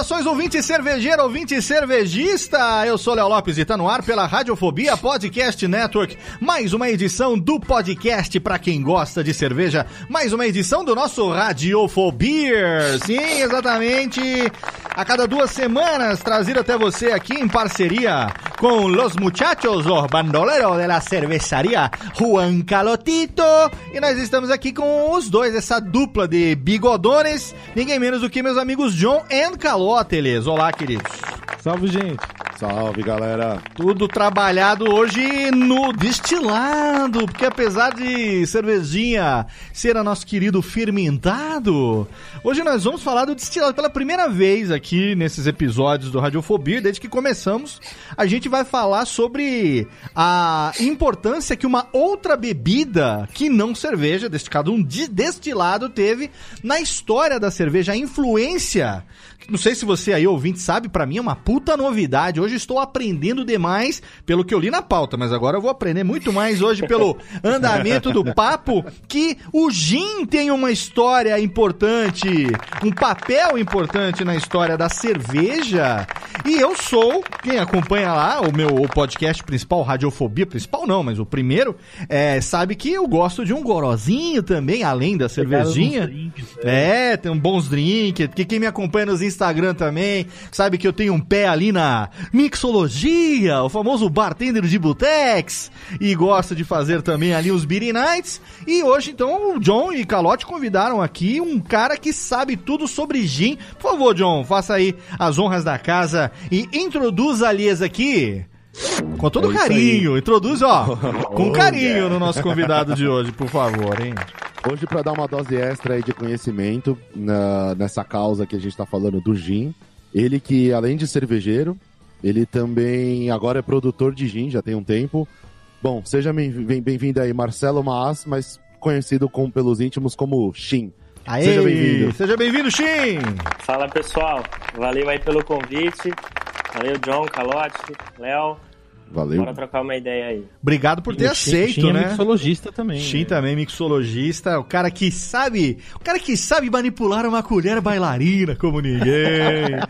Saudações, ouvinte cervejeiro, ouvinte cervejista! Eu sou Léo Lopes e tá no ar pela Radiofobia Podcast Network. Mais uma edição do podcast para quem gosta de cerveja. Mais uma edição do nosso Radiofobia. Sim, exatamente. A cada duas semanas, trazido até você aqui em parceria com los muchachos, los bandoleros de la cervejaria Juan Calotito. E nós estamos aqui com os dois, essa dupla de bigodones, ninguém menos do que meus amigos John Caloteles. Olá, queridos. Salve, gente. Salve, galera. Tudo trabalhado hoje no destilado, porque apesar de cervejinha ser a nosso querido fermentado, hoje nós vamos falar do destilado pela primeira vez aqui nesses episódios do Radiofobia, desde que começamos, a gente vai falar sobre a importância que uma outra bebida que não cerveja, destilado um destilado teve na história da cerveja, a influência não sei se você aí, ouvinte, sabe, para mim é uma puta novidade. Hoje estou aprendendo demais pelo que eu li na pauta, mas agora eu vou aprender muito mais hoje pelo andamento do papo que o gin tem uma história importante, um papel importante na história da cerveja. E eu sou, quem acompanha lá o meu podcast principal, Radiofobia, principal não, mas o primeiro, é, sabe que eu gosto de um gorozinho também, além da cervejinha. Drinks, é. é, tem um bons drinks, que quem me acompanha nos Instagram também. Sabe que eu tenho um pé ali na mixologia, o famoso bartender de Butex. E gosta de fazer também ali os Beer Nights. E hoje, então, o John e Calote convidaram aqui um cara que sabe tudo sobre gin. Por favor, John, faça aí as honras da casa e introduza a Lies aqui. Com todo é carinho, introduz, ó, com carinho no nosso convidado de hoje, por favor, hein? Hoje, para dar uma dose extra aí de conhecimento na, nessa causa que a gente está falando do gin, ele que, além de cervejeiro, ele também agora é produtor de gin, já tem um tempo. Bom, seja bem-vindo aí, Marcelo Maas, mas conhecido com, pelos íntimos como Shin. Aê, seja bem-vindo. Seja bem-vindo, Shin! Fala, pessoal. Valeu aí pelo convite. Valeu, John, Calote, Léo. Valeu. Bora trocar uma ideia aí. Obrigado por ter aceito, Shin é né? É mixologista também. Shin né? também mixologista, o cara que sabe, o cara que sabe manipular uma colher bailarina como ninguém.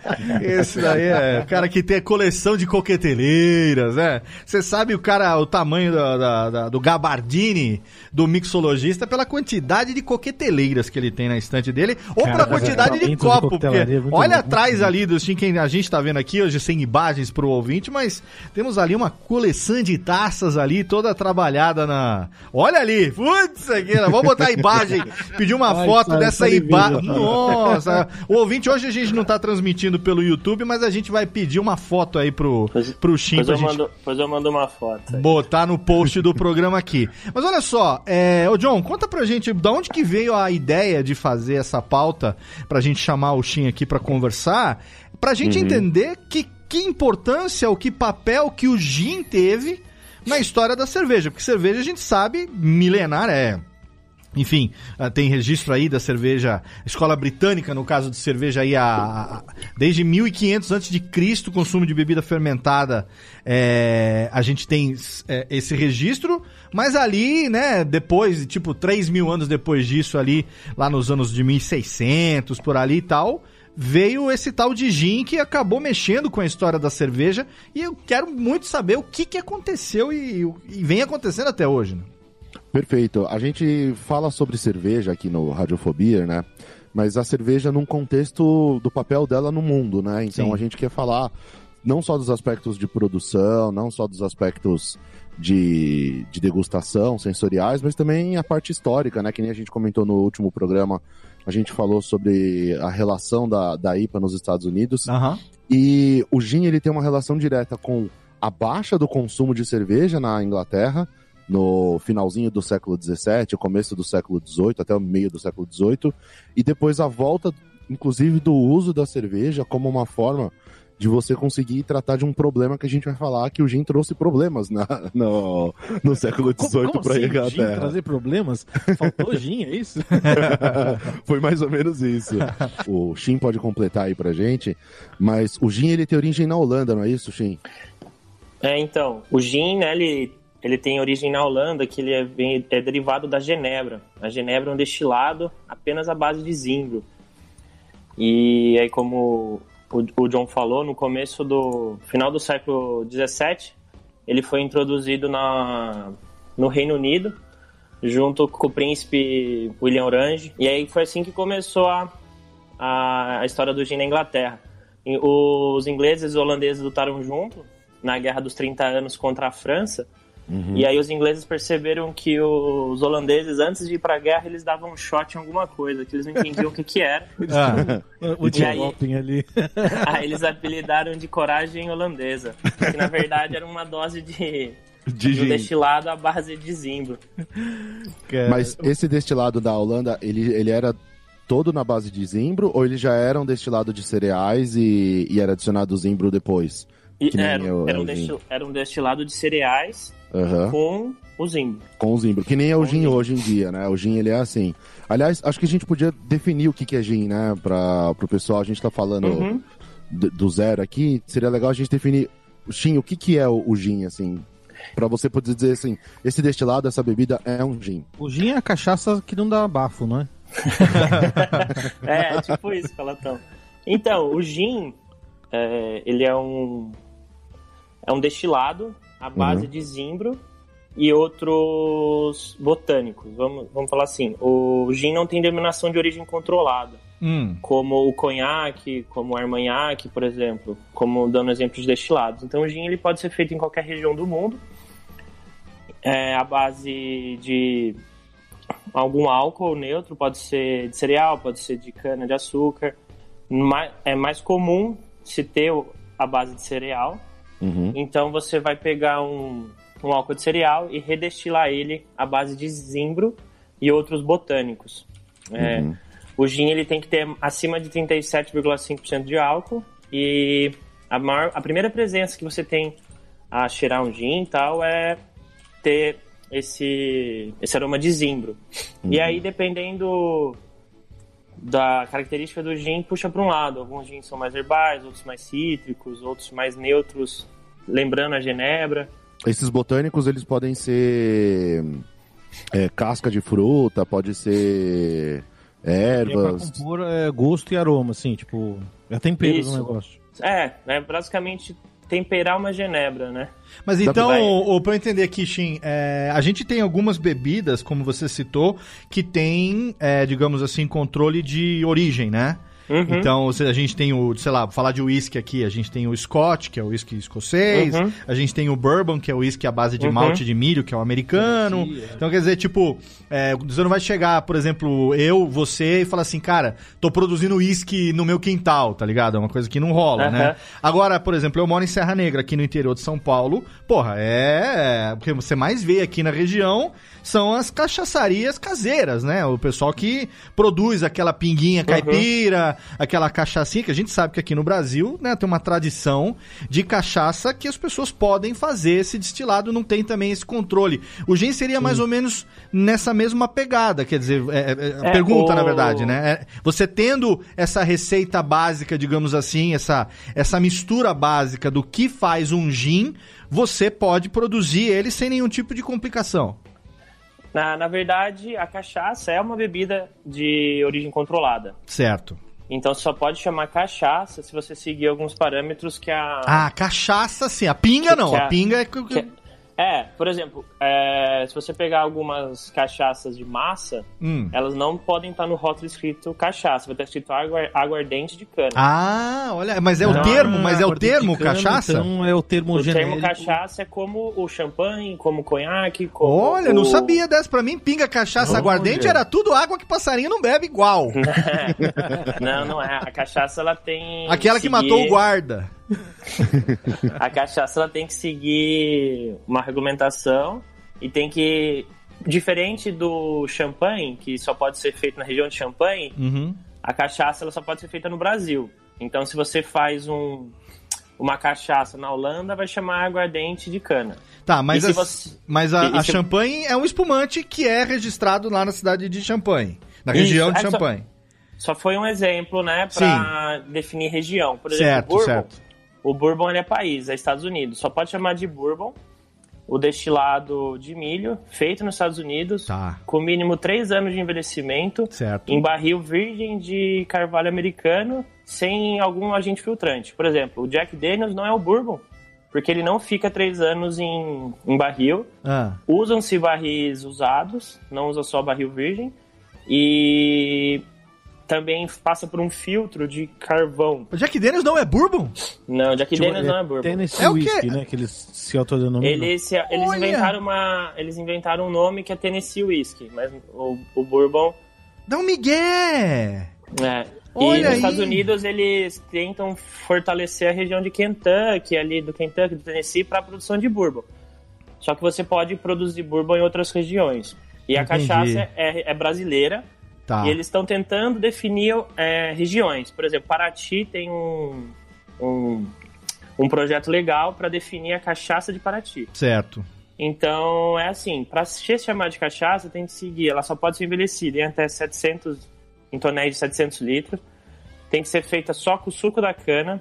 Esse daí é o cara que tem coleção de coqueteleiras, né? Você sabe o cara, o tamanho da, da, da, do gabardine do mixologista pela quantidade de coqueteleiras que ele tem na estante dele ou cara, pela quantidade de copo, de porque é olha atrás ali do Shin que a gente tá vendo aqui hoje sem imagens pro ouvinte, mas temos ali uma coleção de taças ali, toda trabalhada na. Olha ali! Putz, aqui, vamos botar a imagem, pedir uma Ai, foto dessa imagem. Nossa! O ouvinte, hoje a gente não tá transmitindo pelo YouTube, mas a gente vai pedir uma foto aí pro, pro Shin. Depois, eu gente... mando, depois eu mando uma foto. Aí. Botar no post do programa aqui. Mas olha só, é... ô John, conta pra gente da onde que veio a ideia de fazer essa pauta pra gente chamar o Shin aqui pra conversar, pra gente uhum. entender que que importância, o que papel que o gin teve na história da cerveja. Porque cerveja a gente sabe, milenar é. Enfim, ah, tem registro aí da cerveja, escola britânica, no caso de cerveja aí, a, a desde 1500 a.C., consumo de bebida fermentada, é, a gente tem é, esse registro, mas ali, né, depois, tipo, 3 mil anos depois disso ali, lá nos anos de 1600, por ali e tal, veio esse tal de gin que acabou mexendo com a história da cerveja e eu quero muito saber o que, que aconteceu e, e vem acontecendo até hoje. Né? Perfeito. A gente fala sobre cerveja aqui no Radiofobia, né? Mas a cerveja num contexto do papel dela no mundo, né? Então Sim. a gente quer falar não só dos aspectos de produção, não só dos aspectos de, de degustação, sensoriais, mas também a parte histórica, né? Que nem a gente comentou no último programa, a gente falou sobre a relação da, da IPA nos Estados Unidos. Aham. E o gin ele tem uma relação direta com a baixa do consumo de cerveja na Inglaterra no finalzinho do século XVII, começo do século XVIII, até o meio do século XVIII, e depois a volta, inclusive, do uso da cerveja como uma forma de você conseguir tratar de um problema que a gente vai falar que o gin trouxe problemas na, no, no século XVIII para a assim, Gin Inglaterra. trazer problemas? Faltou gin, é isso? Foi mais ou menos isso. o Shin pode completar aí pra gente, mas o gin ele tem origem na Holanda, não é isso, Shin? É, então, o gin, né, ele, ele tem origem na Holanda, que ele é, vem- é derivado da genebra. A genebra é um destilado apenas à base de zimbro. E aí, como o, John falou, no começo do final do século XVII, ele foi introduzido na, no Reino Unido, junto com o príncipe William Orange. E aí foi assim que começou a, a, a história do gin na Inglaterra. Os ingleses e os holandeses lutaram junto na Guerra dos 30 Anos contra a França. E aí os ingleses perceberam que os holandeses, antes de ir pra guerra, eles davam um shot em alguma coisa, que eles não entendiam o que que era. Ah, O aí? Ali. Aí eles apelidaram de coragem holandesa. Que na verdade era uma dose de, De um destilado à base de zimbro. Mas esse destilado da Holanda, ele, ele era todo na base de zimbro ou ele já era um destilado de cereais e, e era adicionado zimbro depois? E era, eu- era, um destil- era um destilado de cereais Aham. com o zimbro. Com o zimbro, que nem é o gin hoje em dia, né? O gin ele é assim. Aliás, acho que a gente podia definir o que, que é gin, né? Para o pessoal, a gente tá falando Uhum. d- do zero aqui, seria legal a gente definir, Shin, o que, que é o, o gin, assim? Pra você poder dizer assim, esse destilado, essa bebida é um gin. O gin é a cachaça que não dá bafo, não é? É, tipo isso, Calatão. Então, o gin, é, ele é um é um destilado à base de zimbro e outros botânicos. Vamos, vamos falar assim, o gin não tem denominação de origem controlada, hum, como o conhaque, como o armagnac, por exemplo, como dando exemplo de destilados. Então, o gin ele pode ser feito em qualquer região do mundo, é, à base de algum álcool neutro, pode ser de cereal, pode ser de cana de açúcar. É mais comum se ter a base de cereal. Uhum. Então você vai pegar um, um álcool de cereal e redestilar ele à base de zimbro e outros botânicos. É, Uhum. O gin ele tem que ter acima de 37,5% de álcool e a, maior, a primeira presença que você tem a cheirar um gin e tal é ter esse, esse aroma de zimbro. E aí, dependendo da característica do gin, puxa para um lado. Alguns gins são mais herbais, outros mais cítricos, outros mais neutros, lembrando a genebra. Esses botânicos, eles podem ser é, casca de fruta, pode ser E é pra ervas. compor é, gosto e aroma, assim, tipo, é tempero Isso. do negócio. É, é basicamente temperar uma genebra, né? Mas então, Vai. o, o, pra eu entender aqui, Shin, é, a gente tem algumas bebidas, como você citou, que tem, é, digamos assim, controle de origem, né? Uhum. Então, a gente tem o, sei lá, falar de whisky aqui, a gente tem o Scotch, que é o whisky escocês, Uhum. a gente tem o Bourbon, que é o whisky à base de Uhum. malte de milho, que é o americano. Então, quer dizer, tipo, é, você não vai chegar, por exemplo, eu, você, e falar assim, cara, tô produzindo whisky no meu quintal, tá ligado? É uma coisa que não rola, né? Agora, por exemplo, eu moro em Serra Negra, aqui no interior de São Paulo. Porra, é. O que você mais vê aqui na região são as cachaçarias caseiras, né? O pessoal que produz aquela pinguinha caipira, aquela cachaçinha, que a gente sabe que aqui no Brasil, né, tem uma tradição de cachaça que as pessoas podem fazer esse destilado, não tem também esse controle. O gin seria mais ou menos nessa mesma pegada, quer dizer, é, é, a É, pergunta, o- na verdade, né? É, você tendo essa receita básica, digamos assim, essa, essa mistura básica do que faz um gin, você pode produzir ele sem nenhum tipo de complicação. Na, na verdade, a cachaça é uma bebida de origem controlada. Certo. Então só pode chamar cachaça se você seguir alguns parâmetros que a. Ah, cachaça sim. A pinga Que- não. que A a- pinga é. que- é, por exemplo, é, se você pegar algumas cachaças de massa, Hum. elas não podem estar no rótulo escrito cachaça, vai estar escrito água, aguardente de cana. Ah, olha, mas é o Não, termo, mas é o termo cana, cachaça? Então é o termo o genérico. termo cachaça é como o champanhe, como o conhaque, como Olha, não o- sabia dessa. Pra mim, pinga, cachaça, aguardente era tudo água que passarinho não bebe igual. Não, não é. A cachaça ela tem. Aquela que seguir- matou o guarda. A cachaça ela tem que seguir uma regulamentação e tem que. Diferente do champanhe, que só pode ser feito na região de champanhe, Uhum. a cachaça ela só pode ser feita no Brasil. Então, se você faz um, uma cachaça na Holanda, vai chamar aguardente de cana. Tá, mas, você- mas a, a se- champanhe é um espumante que é registrado lá na cidade de Champagne. Na Isso, região de é só- Champagne. Só foi um exemplo, né, para definir região. Por exemplo, Certo, Bourbon. certo. O Bourbon é país, é Estados Unidos. Só pode chamar de Bourbon o destilado de milho feito nos Estados Unidos, Tá. com mínimo 3 anos de envelhecimento, Certo. em barril virgem de carvalho americano, sem algum agente filtrante. Por exemplo, o Jack Daniels não é o Bourbon, porque ele não fica 3 anos em, em barril. Ah, Usam-se barris usados, não usa só barril virgem. E também passa por um filtro de carvão. o Jack Daniels não é bourbon? Não, Jack Tipo, Daniels não é Bourbon. Tennessee É o quê? Whiskey, né? Que eles se autodenominam. Eles, eles Olha! inventaram uma. Eles inventaram um nome que é Tennessee Whiskey, mas o, o Bourbon. Dá um migué! É. Olha e nos aí! Estados Unidos eles tentam fortalecer a região de Kentucky, ali do Kentucky, do Tennessee, para a produção de bourbon. Só que você pode produzir bourbon em outras regiões. E a Entendi. cachaça é, é brasileira, Tá. E eles estão tentando definir é, regiões. Por exemplo, Paraty tem um, um, um projeto legal para definir a cachaça de Paraty. Certo. Então, é assim, para se chamar de cachaça, tem que seguir. Ela só pode ser envelhecida em até 700, em tonéis de 700 litros. Tem que ser feita só com o suco da cana.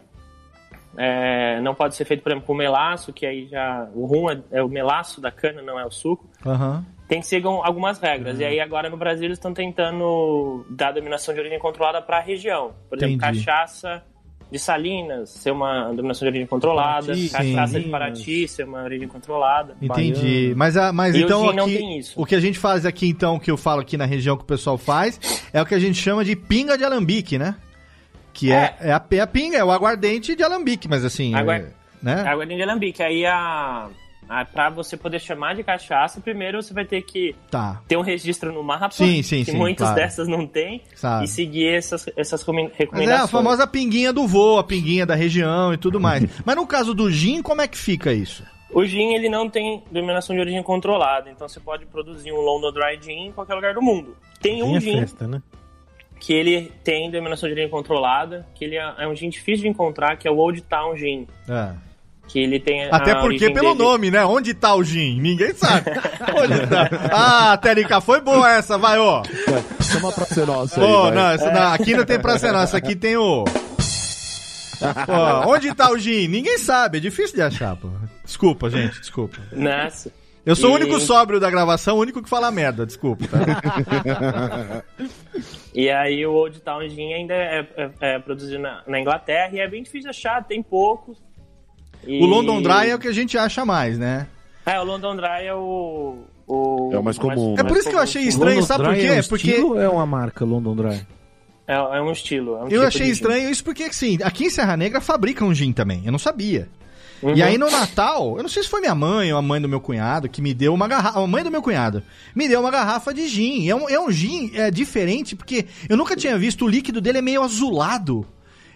É, não pode ser feito, por exemplo, com melaço, que aí já... O rum é, é o melaço da cana, não é o suco Aham. Tem que seguir algumas regras. E aí agora no Brasil eles estão tentando dar dominação de origem controlada para a região. Por exemplo, Entendi. cachaça de Salinas ser uma dominação de origem controlada, Paraty, cachaça sim. de Paraty ser uma origem controlada. Entendi. Baiano. Mas, a, mas E então aqui, não tem isso. o que a gente faz aqui então, que eu falo aqui na região que o pessoal faz, é o que a gente chama de pinga de alambique, né? Que é, é, a, é a pinga, é o aguardente de alambique, mas assim, Aguar- é, né? Água de alambique. Aí a, a para você poder chamar de cachaça, primeiro você vai ter que Tá, ter um registro no mapa, Sim, sim, que sim, muitas claro. dessas não tem, sabe. e seguir essas, essas recomen- Mas é recomendações. a famosa pinguinha do voo, a pinguinha da região e tudo mais. mas no caso do gin, como é que fica isso? O gin ele não tem denominação de origem controlada, então você pode produzir um London Dry Gin em qualquer lugar do mundo. Tem um Gin é gin festa, né? que ele tem denominação de origem controlada, que ele é é um gin difícil de encontrar, que é o Old Town Gin, É. que ele tem a Até porque pelo dele- nome, né? Onde tá o gin? Ninguém sabe. Onde tá? Ah, Térica, foi boa essa, vai, ó. Chama pra ser nossa aí, Ô, vai. não, essa, não, aqui não tem pra ser nossa, aqui tem o... Onde tá o gin? Ninguém sabe, é difícil de achar, pô. Desculpa, gente, desculpa. Nossa. Eu sou o E- único sóbrio da gravação, o único que fala merda, desculpa, tá? E aí o Old Town Gin ainda é, é- é produzido na, na Inglaterra e é bem difícil de achar, tem poucos. E- O London Dry é o que a gente acha mais, né? É, o London Dry é o... o É o mais comum, É por isso que eu achei estranho, sabe por Dry quê? É um Porque- é uma marca London Dry? É, é um estilo. é um Eu tipo achei de gin. estranho isso porque, assim, aqui em Serra Negra fabricam gin também, eu não sabia. Uhum. E aí no Natal, eu não sei se foi minha mãe ou a mãe do meu cunhado que me deu uma garrafa. A mãe do meu cunhado me deu uma garrafa de gin. É um, é um gin é, diferente porque eu nunca tinha visto. O líquido dele é meio azulado.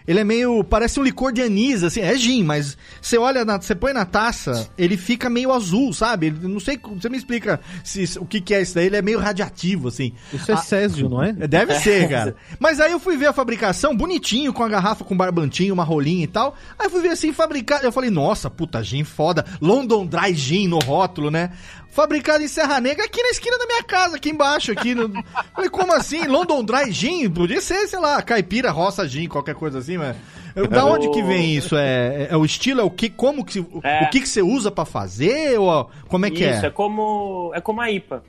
Ele é meio. Parece um licor de anis, assim. É gin, mas você olha, na- você põe na taça, ele fica meio azul, sabe? Ele- não sei. Você me explica se, o que, que é isso daí. Ele é meio radiativo, assim. Isso é Ah, Césio, não é? Deve ser, cara. Mas aí eu fui ver a fabricação, bonitinho, com a garrafa com barbantinho, uma rolinha e tal. Aí eu fui ver assim, fabricado. Eu falei, nossa, puta, gin foda. London Dry Gin no rótulo, né? Fabricado em Serra Negra, aqui na esquina da minha casa, aqui embaixo, aqui. No... Falei, como assim? London Dry Gin? Podia ser, sei lá, caipira, roça gin, qualquer coisa assim, mas... Da onde que vem isso? É, é, é o estilo? É o que, como que, o, É. o que que você usa pra fazer? Ou como é que Isso, é é? como, é como a IPA.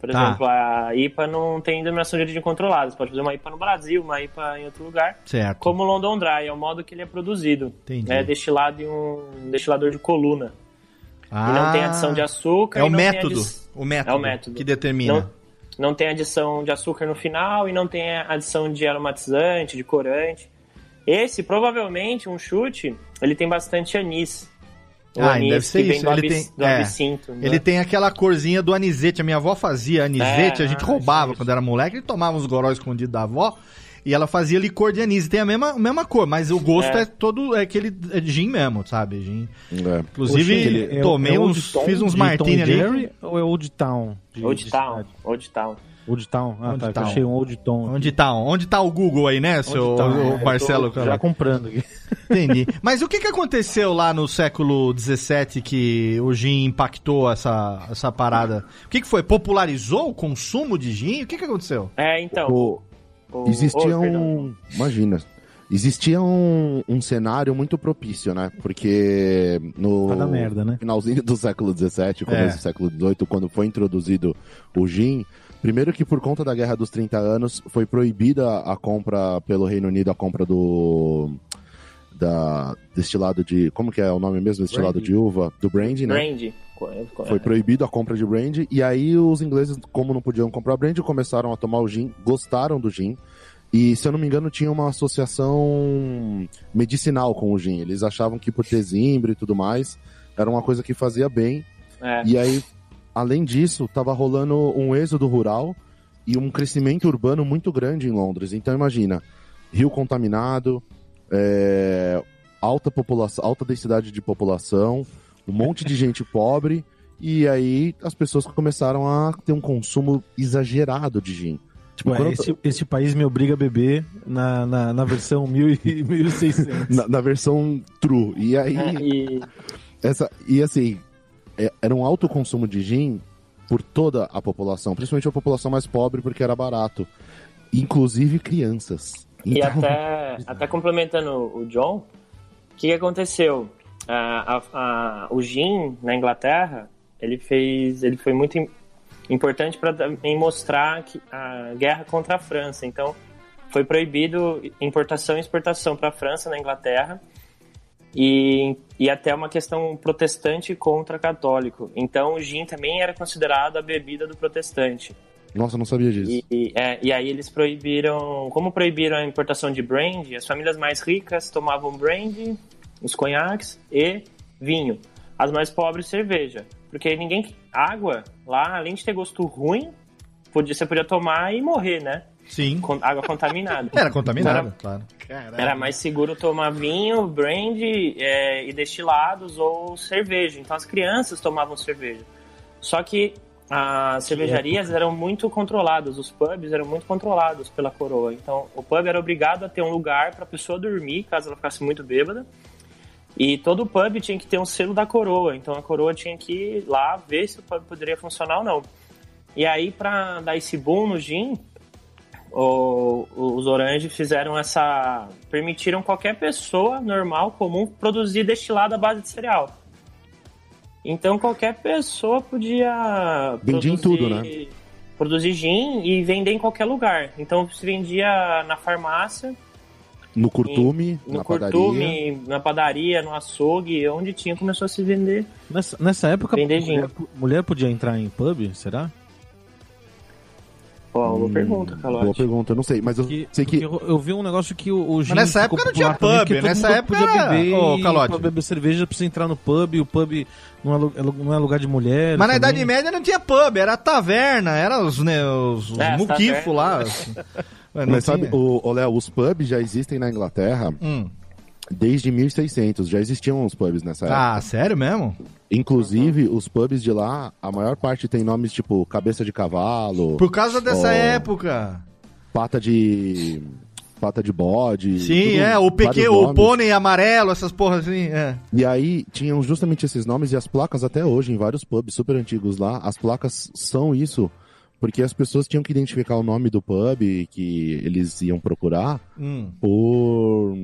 Por Tá. exemplo, a IPA não tem denominação de origem controlada. Você pode fazer uma IPA no Brasil, uma IPA em outro lugar. Certo. Como o London Dry, é o modo que ele é produzido. Entendi. É destilado em um destilador de coluna. Ah, E não tem adição de açúcar. É o método. adi- O método. É o método. Que determina. Não, não tem adição de açúcar no final e não tem adição de aromatizante, de corante. Esse, provavelmente, um chute, ele tem bastante anis. O Ah, anis deve ser isso. Ele abis- tem- do é. absinto. né? Ele tem aquela corzinha do anisete. A minha avó fazia anisete, É, a gente ah, roubava quando era moleque, ele tomava uns goró escondidos da avó. E ela fazia licor de anis. Tem a mesma, mesma cor, mas o gosto é, É. todo é aquele é gin mesmo, sabe? Gin. É. Inclusive, Poxa, ele é- tomei é uns. Town fiz uns de martini Tom ali. Jerry ou é Old Town? de- Old de Town. cidade? Old Town. Old Town. Ah, Old tá. Town. achei um Old Town. Onde tá? Onde tá o Google aí, né, seu o- o é, Marcelo? tô Já comprando aqui. Entendi. Mas o que, que aconteceu lá no século XVII que o gin impactou essa, essa parada? O que, que foi? Popularizou o consumo de gin? O que, que aconteceu? É, então. O- o- Existia oh, perdão. um. Imagina. Existia um, um cenário muito propício, né? Porque no dar merda, né? finalzinho do século XVII, começo É. do século XVIII, quando foi introduzido o gin, primeiro que por conta da Guerra dos 30 Anos foi proibida a compra pelo Reino Unido, a compra do da destilado de, como que é o nome mesmo, destilado Brandy. de uva, do brandy, né? Brandy. Foi proibido a compra de brandy e aí os ingleses, como não podiam comprar brandy, começaram a tomar o gin, gostaram do gin. E, se eu não me engano, tinha uma associação medicinal com o gin. Eles achavam que por ter zimbro e tudo mais, era uma coisa que fazia bem. É. E aí, além disso, tava rolando um êxodo rural e um crescimento urbano muito grande em Londres. Então, imagina, rio contaminado, é, alta população, alta densidade de população, um monte de gente pobre, e aí as pessoas começaram a ter um consumo exagerado de gin. Tipo, Ué, quando- esse, esse país me obriga a beber na, na, na versão 1000 e 1600. na, na versão true. E aí, É, e essa, e assim, é- era um alto consumo de gin por toda a população, principalmente a população mais pobre, porque era barato. Inclusive crianças. E Então, até, até complementando o John, o que, que aconteceu? A- a- o gin na Inglaterra, ele fez, ele foi muito im- importante para mostrar que a guerra contra a França. Então, foi proibido importação e exportação para a França na Inglaterra e, e até uma questão protestante contra católico. Então, o gin também era considerado a bebida do protestante. Nossa, não sabia disso. E, e, é, e aí eles proibiram, como proibiram a importação de brandy, as famílias mais ricas tomavam brandy, os conhaques e vinho. As mais pobres, cerveja. Porque ninguém. Água, lá, além de ter gosto ruim, podia, você podia tomar e morrer, né? Sim. Com água contaminada. Era contaminado, Era- claro. Era mais seguro tomar vinho, brandy é, e destilados ou cerveja. Então as crianças tomavam cerveja. Só que as cervejarias eram muito controladas, os pubs eram muito controlados pela coroa. Então o pub era obrigado a ter um lugar para a pessoa dormir, caso ela ficasse muito bêbada. E todo pub tinha que ter um selo da coroa. Então a coroa tinha que ir lá ver se o pub poderia funcionar ou não. E aí, para dar esse boom no gin, o- os Orange fizeram essa. permitiram qualquer pessoa normal, comum, produzir destilado à base de cereal. Então qualquer pessoa podia. Vendia em tudo, né? Produzir gin e vender em qualquer lugar. Então se vendia na farmácia, No curtume, no na padaria. curtume, na padaria, no açougue, onde tinha, começou a se vender. Nessa, nessa época, Vender mulher, mulher podia entrar em pub, será? Ó, boa pergunta, Hum, Boa Calote. pergunta, eu não sei, mas eu Que, sei que porque eu, eu vi um negócio que o, o gin nessa época não tinha também, pub, porque todo nessa época podia beber, e Calote. pra beber cerveja precisa entrar no pub, e o pub não é, não é lugar de mulher. Mas na também. Idade Média não tinha pub, era taverna, era os, né, os, os É, muquifos lá. assim. Ué, não Mas sabe, o, ô, Léo, os pubs já existem na Inglaterra Hum. desde 1600, já existiam os pubs nessa época. Ah, sério mesmo? Inclusive, os pubs de lá, a maior parte tem nomes tipo cabeça de cavalo, Por causa dessa Ó. época. pata de pata de bode. Sim, é, o pequeno, o pônei amarelo, essas porras assim, é. E aí tinham justamente esses nomes e as placas até hoje em vários pubs super antigos lá, as placas são isso, porque as pessoas tinham que identificar o nome do pub que eles iam procurar Hum. por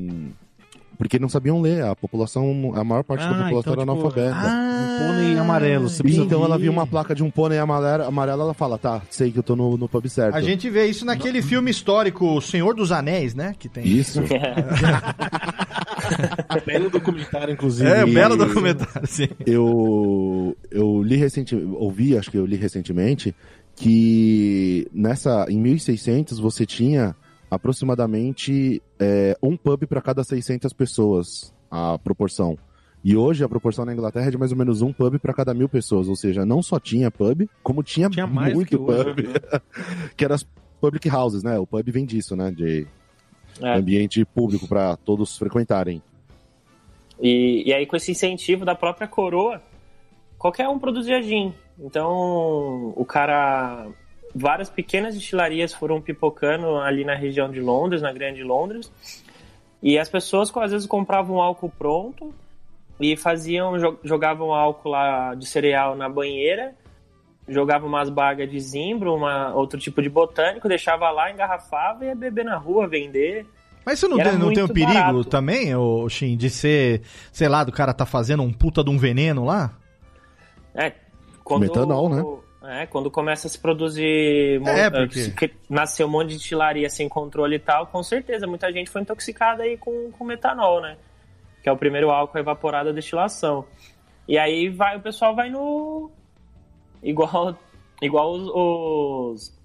porque não sabiam ler. A população, a maior parte da Ah, população então, era tipo, analfabeta. Um pônei amarelo. Você Então ela viu uma placa de um pônei amarelo, amarelo, ela fala, tá, sei que eu tô no, no pub certo. A gente vê isso naquele filme histórico O Senhor dos Anéis, né? Que tem. Isso. Belo documentário, inclusive. É, um E- belo documentário, sim. eu, eu li recentemente, ouvi, acho que eu li recentemente, que nessa, em 1600 você tinha aproximadamente é, um pub para cada 600 pessoas, a proporção. E hoje a proporção na Inglaterra é de mais ou menos um pub para cada mil pessoas, ou seja, não só tinha pub, como tinha, Tinha muito que hoje, pub, que eram as public houses, né? O pub vem disso, né? De É. ambiente público para todos frequentarem. E, e aí, com esse incentivo da própria coroa, qualquer um produzia gin. Então, o cara. Várias pequenas destilarias foram pipocando ali na região de Londres, na Grande Londres. E as pessoas, às vezes, compravam álcool pronto e faziam, jo- jogavam álcool lá de cereal na banheira, jogavam umas bagas de zimbro, uma, outro tipo de botânico, deixava lá, engarrafava e ia beber na rua, vender. Mas isso não, tem, não tem um perigo barato. também, Shin, de ser, sei lá, do cara tá fazendo um puta de um veneno lá? É, quando, Metanol, né? É, quando começa a se produzir. É, porque- Nasceu um monte de destilaria sem controle e tal, com certeza. Muita gente foi intoxicada aí com, com metanol, né? Que é o primeiro álcool evaporado da destilação. E aí vai, o pessoal vai no. Igual, igual os. os-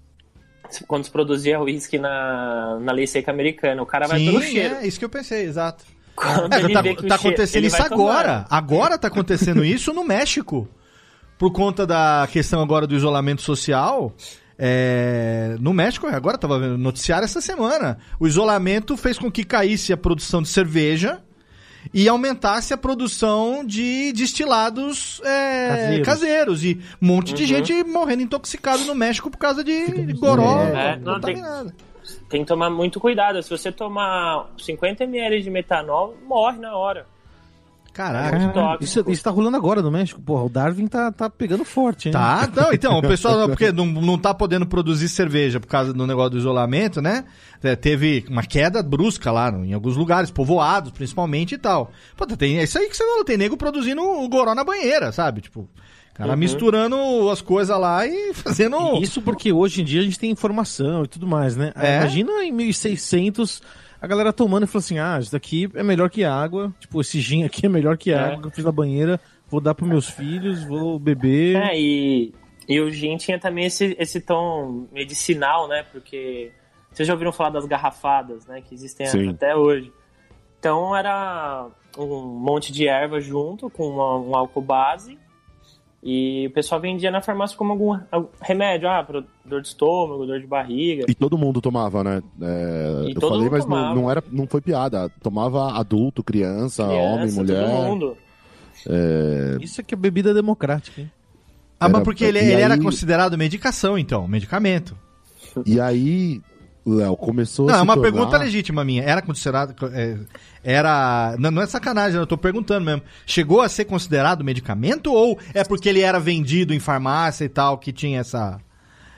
Quando se produzia uísque na, na lei seca americana. O cara vai pelo cheiro. é isso que eu pensei, exato. Quando É, tá, tá acontecendo ele isso agora. tomando. Agora tá acontecendo isso no México. Por conta da questão agora do isolamento social. é, no México, agora tava vendo noticiário essa semana. O isolamento fez com que caísse a produção de cerveja e aumentasse a produção de destilados é, Caseiros. caseiros. E um monte de Uhum. gente morrendo intoxicado no México por causa de, de goró. É, não, tem- contaminado. Tem que tomar muito cuidado. Se você tomar 50 ml de metanol, morre na hora. Caraca. tóxico. isso, isso tá rolando agora no México. Porra, o Darwin tá, tá pegando forte, hein? Tá, então, então, o pessoal porque não, não tá podendo produzir cerveja por causa do negócio do isolamento, né? É, teve uma queda brusca lá em alguns lugares, povoados principalmente e tal. Pô, tem, é isso aí que você falou, tem nego produzindo o goró na banheira, sabe? Tipo, cara Uhum. misturando as coisas lá e fazendo... Isso porque hoje em dia a gente tem informação e tudo mais, né? É. Imagina em 1600 a galera tomando e falando assim: ah, isso daqui é melhor que água. Tipo, esse gin aqui é melhor que É. água que eu fiz na banheira. Vou dar pros meus filhos, vou beber. É, e, e o gin tinha também esse, esse tom medicinal, né? Porque vocês já ouviram falar das garrafadas, né? Que existem Sim. até hoje. Então era um monte de erva junto com uma- um álcool base. E o pessoal vendia na farmácia como algum, algum remédio, ah, pra dor de estômago, dor de barriga. E todo mundo tomava, né? É, E eu todo falei, mundo mas não, tomava. não, era, não foi piada. Tomava adulto, criança, homem, Criança, mulher. Todo mundo. Isso aqui é bebida democrática, hein? Ah, mas Era- porque ele, e ele era aí- considerado medicação, então, medicamento. E aí, Léo, começou Não, é uma tornar... pergunta legítima minha. Era considerado. é, era. Não, não é sacanagem, eu tô perguntando mesmo. Chegou a ser considerado medicamento ou é porque ele era vendido em farmácia e tal, que tinha essa.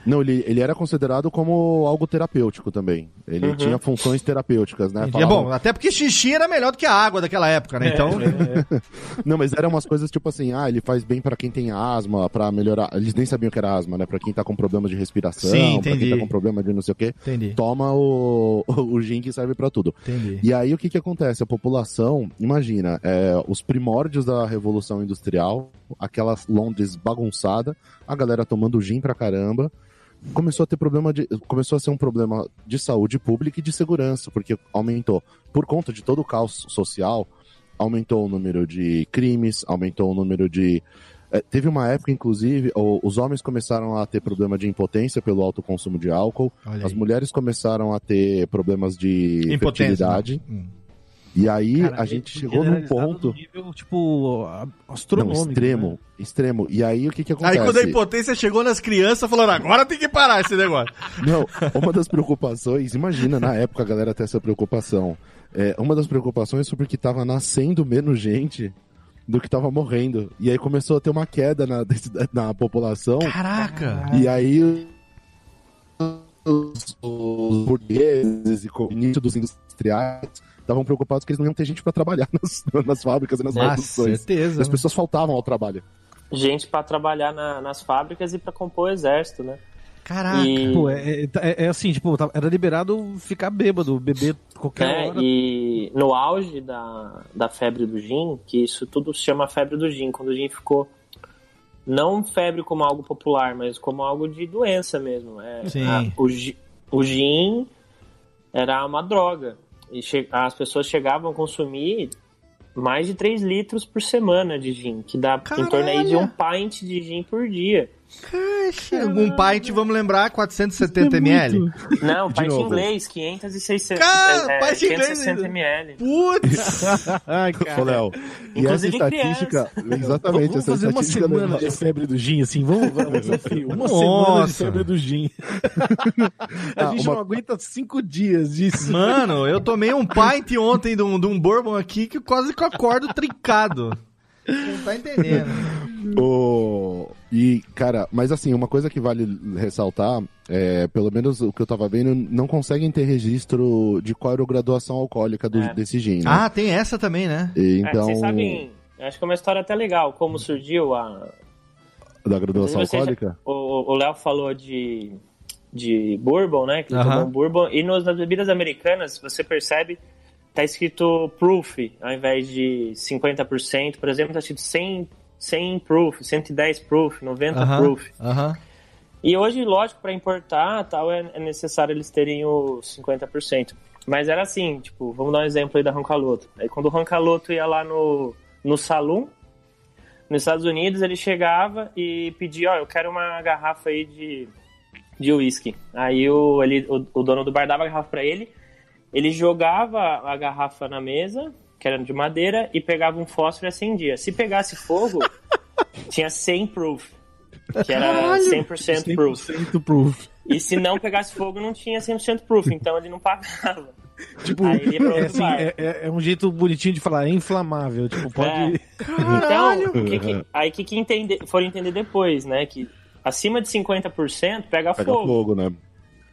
Não, ele, ele era considerado como algo terapêutico também. Ele Uhum. tinha funções terapêuticas, né? É Falavam- bom, até porque xixi era melhor do que a água daquela época, né? Então. Não, mas eram umas coisas tipo assim, ah, ele faz bem pra quem tem asma, pra melhorar. Eles nem sabiam que era asma, né? Pra quem tá com problema de respiração, Sim, pra quem tá com problema de não sei o quê. Entendi. Toma o, o gin que serve pra tudo. Entendi. E aí o que que acontece? A população, imagina, é, os primórdios da Revolução Industrial, aquela Londres bagunçada, a galera tomando gin pra caramba, começou a ter problema de. começou a ser um problema de saúde pública e de segurança, porque aumentou. Por conta de todo o caos social, aumentou o número de crimes, aumentou o número de. é, teve uma época, inclusive, o- os homens começaram a ter problema de impotência pelo alto consumo de álcool, as mulheres começaram a ter problemas de Impotência. fertilidade. né? Hum. E aí Cara, a gente é chegou num ponto nível, tipo, a- não, astronômico. extremo, né? extremo. E aí o que que Aí acontece? quando a impotência chegou nas crianças, falando, agora tem que parar esse negócio. Não, uma das preocupações, imagina na época a galera ter essa preocupação. É, uma das preocupações foi porque tava nascendo menos gente do que tava morrendo. E aí começou a ter uma queda na, na população. Caraca! E aí os, os burgueses e com o início dos industriais estavam preocupados que eles não iam ter gente para trabalhar nas, nas fábricas e nas Ah, produções. certeza. As pessoas faltavam ao trabalho. Gente pra trabalhar na- nas fábricas e pra compor o exército, né? Caraca. E, Pô, é, é- é assim, tipo, tá- era liberado ficar bêbado, beber qualquer né, hora. e no auge da, da febre do gin, que isso tudo se chama febre do gin, quando o gin ficou não febre como algo popular, mas como algo de doença mesmo. É, Sim. a- o, o gin era uma droga. E as pessoas chegavam a consumir mais de 3 litros por semana de gin, que dá em torno aí de um pint de gin por dia. Um pint, vamos lembrar, 470 ml. Não, pint novo. inglês, 500 e 600, Cara, é, pint inglês 560 ainda. ml. Putz! Ai, Ô, cara. Léo, e essa Inclusive estatística, exatamente, Vamos essa fazer uma estatística semana da- de febre do gin, assim, vamos, vamos desafio. Uma Nossa. semana de febre do gin. A Ah, gente uma- não aguenta cinco dias disso. Mano, eu tomei um pint ontem de um, de um bourbon aqui que quase que eu acordo trincado. Não tá entendendo. O- E, cara, mas assim, uma coisa que vale ressaltar, é, pelo menos o que eu tava vendo, não conseguem ter registro de qual era a graduação alcoólica do- É. desse gin, né? Ah, tem essa também, né? E, É, então, vocês sabem, acho que é uma história até legal, como surgiu a... da graduação Vocês já- alcoólica? O Léo falou de, de bourbon, né? Que ele tomou um bourbon. E nos- nas bebidas americanas, você percebe, tá escrito proof, ao invés de 50%. Por exemplo, tá escrito 100, 100 proof, 110 proof, 90 Aham. proof. Aham. E hoje, lógico, para importar tal, é, é necessário eles terem o 50%. Mas era assim, tipo, vamos dar um exemplo aí da Roncaloto. Aí quando o Roncaloto ia lá no, no saloon, nos Estados Unidos, ele chegava e pedia, ó, eu quero uma garrafa aí de, de whisky. Aí o, ele, o, o dono do bar dava a garrafa pra ele, ele jogava a garrafa na mesa, que era de madeira, e pegava um fósforo e acendia. Se pegasse fogo, tinha 100 proof, que era 100% proof. 100% proof. E se não pegasse fogo, não tinha 100% proof, então ele não pagava. Tipo, Aí ele ia pra é, outro assim, bar. é, é- é um jeito bonitinho de falar, é inflamável. Tipo, pode. É. Então, o que que- aí que, que entender, foram entender depois, né? Que acima de 50% pega, Pega fogo. fogo, né?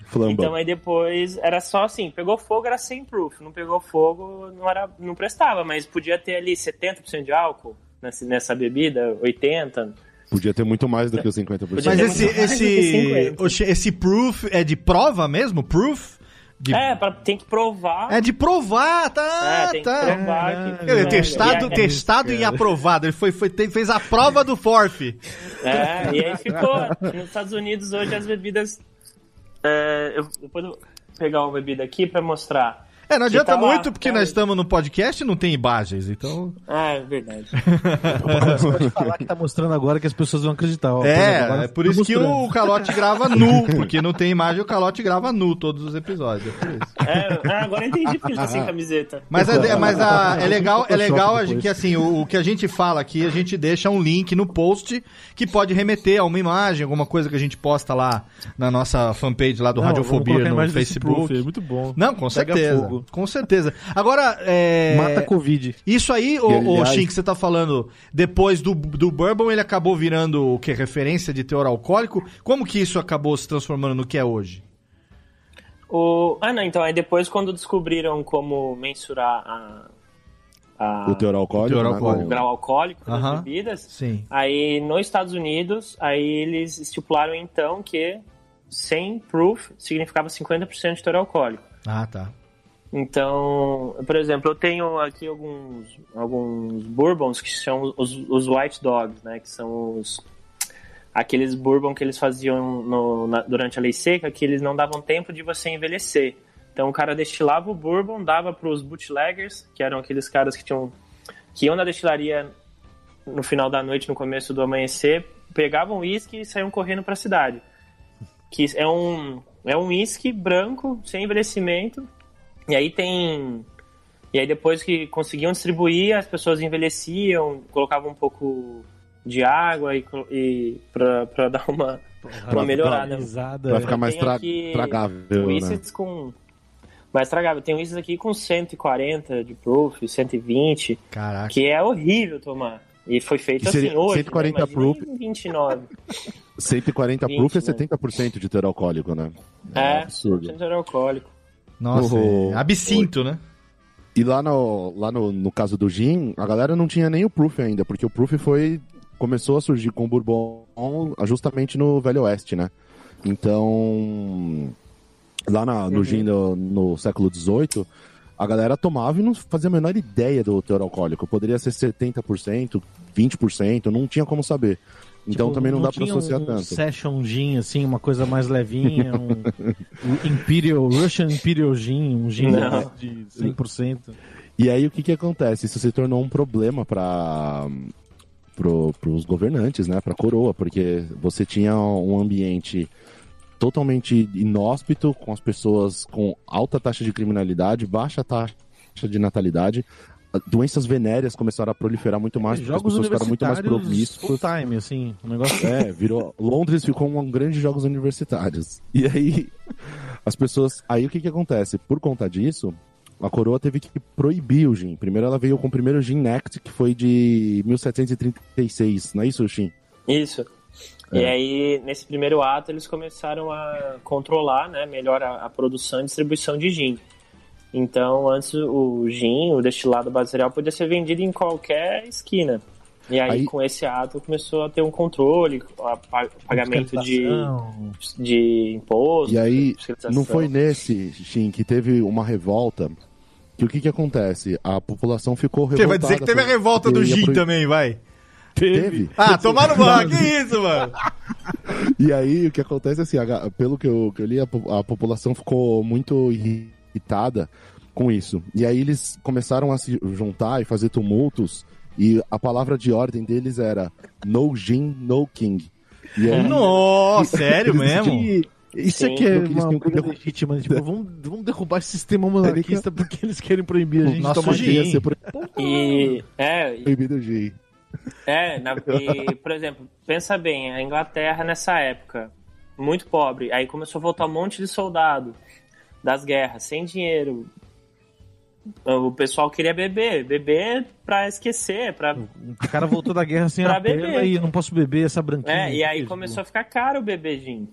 Flamba. Então aí depois era só assim, pegou fogo era 100 proof, não pegou fogo não era não prestava, mas podia ter ali 70% de álcool nessa, nessa bebida, 80. Podia ter muito mais do que os 50%. Podia Mas esse, que esse, 50. oxe, esse proof é de prova mesmo? Proof? De- É, pra, tem que provar. É de provar, tá? É, tem que tá. provar que Ele é é, testado, e aí- testado e aprovado. Ele foi, foi, fez a prova do FORF. É, e aí ficou. Nos Estados Unidos hoje as bebidas. É, eu, depois vou pegar uma bebida aqui pra mostrar. É, não Que adianta tá lá, muito porque tá nós aí. estamos no podcast e não tem imagens, então... Ah, é verdade. Pode falar que tá mostrando agora que as pessoas vão acreditar. Ó, É, é por tá isso que mostrando. o Calote grava nu, porque não tem imagem, o Calote grava nu todos os episódios. É por isso. É, ah, agora eu entendi porque ele tá sem camiseta. Mas, é, mas a- é legal, é legal a que assim, o, o que a gente fala aqui, a gente deixa um link no post que pode remeter a uma imagem, alguma coisa que a gente posta lá na nossa fanpage lá do Não, Radiofobia a no Facebook. proof, é muito bom. Não, com Pega certeza. fogo. Com certeza. Agora, é... Mata a Covid. Isso aí, o, o Shin, que você tá falando, depois do, do Bourbon, ele acabou virando o que? Referência de teor alcoólico? Como que isso acabou se transformando no que é hoje? O... Ah, não, então, aí depois quando descobriram como mensurar a, a- O teor alcoólico. teor né? alcoólico. o grau alcoólico das Aham. bebidas, Sim. aí nos Estados Unidos, aí eles estipularam então que 100 proof significava 50% de teor alcoólico. Ah, tá. Então, por exemplo, eu tenho aqui alguns, alguns bourbons que são os, os white dogs, né? Que são os aqueles bourbon que eles faziam no- na- durante a lei seca, que eles não davam tempo de você envelhecer. Então o cara destilava o bourbon, dava para os bootleggers, que eram aqueles caras que tinham que iam na destilaria no final da noite, no começo do amanhecer, pegavam uísque e saíam correndo para a cidade. Que é um é um uísque branco, sem envelhecimento, e aí tem. E aí depois que conseguiam distribuir, as pessoas envelheciam, colocavam um pouco de água e, e pra, pra dar uma, uma melhorada. Pra ficar mais Tenho tra aqui tragável, né? Com. Mais tragável. Tem whiskies aqui com 140 de proof, 120, Caraca. que é horrível tomar. E foi feito assim hoje. 140 né? Proof. em 29. 140 20, proof é né? 70% de teor alcoólico, né? É, absurdo. 100% era alcoólico. Nossa, O- é absinto, né? E lá, no, lá no, no caso do gin, a galera não tinha nem o proof ainda, porque o proof foi começou a surgir com o bourbon justamente no Velho Oeste, né? Então, lá na- no gin no, no século XVIII, a galera tomava e não fazia a menor ideia do teor alcoólico. Poderia ser 70%, 20%, não tinha como saber. Então Tipo, também não, dá pra tinha associar um tanto. Session Gin, assim, uma coisa mais levinha, um, um Imperial, Russian Imperial Gin, um gin Não. de 100%. E aí o que que acontece? Isso se tornou um problema para pro, os governantes, né, para coroa, porque você tinha um ambiente totalmente inóspito, com as pessoas com alta taxa de criminalidade, baixa taxa de natalidade, doenças venéreas começaram a proliferar muito mais, porque as Jogos pessoas ficaram muito mais promíscuas. time, assim, um negócio... É, virou. Londres ficou um grande jogos universitários. E aí, as pessoas. Aí o que que acontece? Por conta disso, a coroa teve que proibir o gin. Primeiro ela veio com o primeiro gin Act, que foi de 1736, não é isso, Shin? Isso. É. E aí, nesse primeiro ato, eles começaram a controlar né, melhor a, a produção e distribuição de gin. Então, antes o gin, o destilado base cereal, podia ser vendido em qualquer esquina. E aí, Aí- com esse ato, começou a ter um controle, pagamento de, de imposto. E aí, não foi nesse, Shin, que teve uma revolta. Que o que que acontece? A população ficou revoltada. Você vai dizer que teve a revolta do gin proibir- também, vai. Teve. Ah, tomar no banco, que isso, mano? E aí, o que acontece é assim, a pelo que eu, que eu li, a, a população ficou muito irritada com isso. E aí eles começaram a se juntar e fazer tumultos, e a palavra de ordem deles era No Gin, No King. E aí, Nossa, sério Eles mesmo? Isso Sim, aqui é porque eles uma tinham que briga derru- legítima, tipo, vamos, vamos derrubar esse sistema monarquista porque eles querem proibir a gente de Nosso tomar gin. ser E, é, proibido o gin. É, na- e, por exemplo, pensa bem, a Inglaterra nessa época, muito pobre, aí começou a voltar um monte de soldado das guerras, sem dinheiro. O pessoal queria beber, beber pra esquecer, pra... O cara voltou da guerra sem a perna beber. e eu não posso beber essa branquinha. É, e aí começou a ficar caro o beber gin.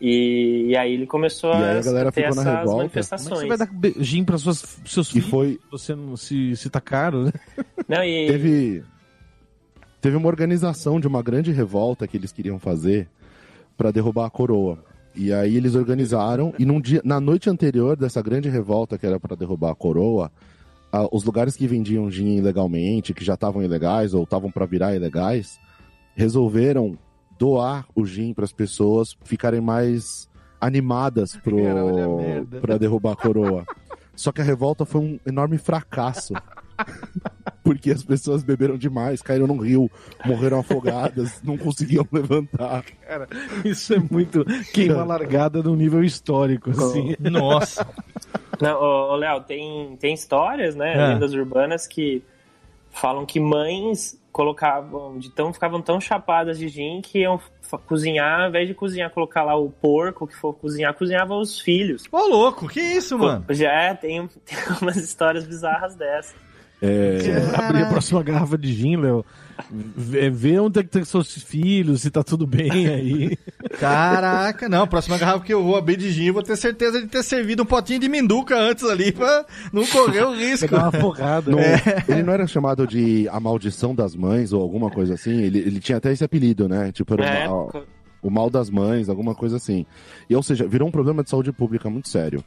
E, e aí ele começou E aí a a galera ter ficou na essas revolta. Como é manifestações. que você vai dar gin para suas, seus E filhos foi, se você não se, se tá caro, né? Não, e, teve, teve uma organização de uma grande revolta que eles queriam fazer para derrubar a coroa. E aí eles organizaram e num dia, na noite anterior dessa grande revolta que era para derrubar a coroa, a- os lugares que vendiam gin ilegalmente, que já estavam ilegais ou estavam para virar ilegais, resolveram doar o gin para as pessoas ficarem mais animadas pro para derrubar a coroa. Só que a revolta foi um enorme fracasso. Porque as pessoas beberam demais, caíram no rio, morreram afogadas, não conseguiam levantar. Isso é muito queima largada no nível histórico, assim. Nossa. Não, ô, ô, Léo, tem, tem histórias, né? É. Lendas urbanas que falam que mães colocavam, de tão, ficavam tão chapadas de gin que iam cozinhar, ao invés de cozinhar, colocar lá o porco que for cozinhar, cozinhava os filhos. Ô, louco, que isso, mano? Já é, tem, tem umas histórias bizarras dessas. É, Abrir a próxima garrafa de gin, Léo. Vê, vê onde é que tem seus filhos, se tá tudo bem aí. Caraca, não. Próxima garrafa que eu vou abrir de gin, eu vou ter certeza de ter servido um potinho de minduca antes ali pra não correr o risco. Uma afogada. não- É. Ele não era chamado de A Maldição das Mães ou alguma coisa assim? Ele, ele tinha até esse apelido, né? Tipo, era o mal das mães, alguma coisa assim. E, ou seja, virou um problema de saúde pública muito sério.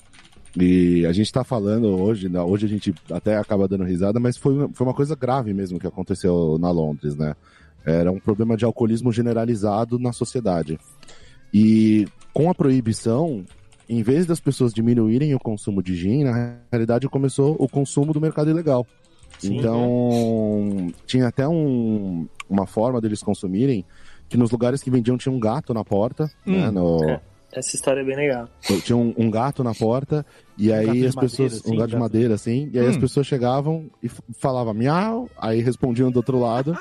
E a gente tá falando hoje, né, hoje a gente até acaba dando risada, mas foi, uma- foi uma coisa grave mesmo que aconteceu na Londres, né? Era um problema de alcoolismo generalizado na sociedade. E com a proibição, em vez das pessoas diminuírem o consumo de gin, na realidade começou o consumo do mercado ilegal. Sim. então, tinha até um- uma forma deles consumirem que nos lugares que vendiam tinha um gato na porta, né? No, É. Essa história é bem legal. tinha um, um gato na porta, e gato aí as pessoas. madeira, um gato de madeira, assim, e aí as Hum. pessoas chegavam e falavam miau, aí respondiam do outro lado.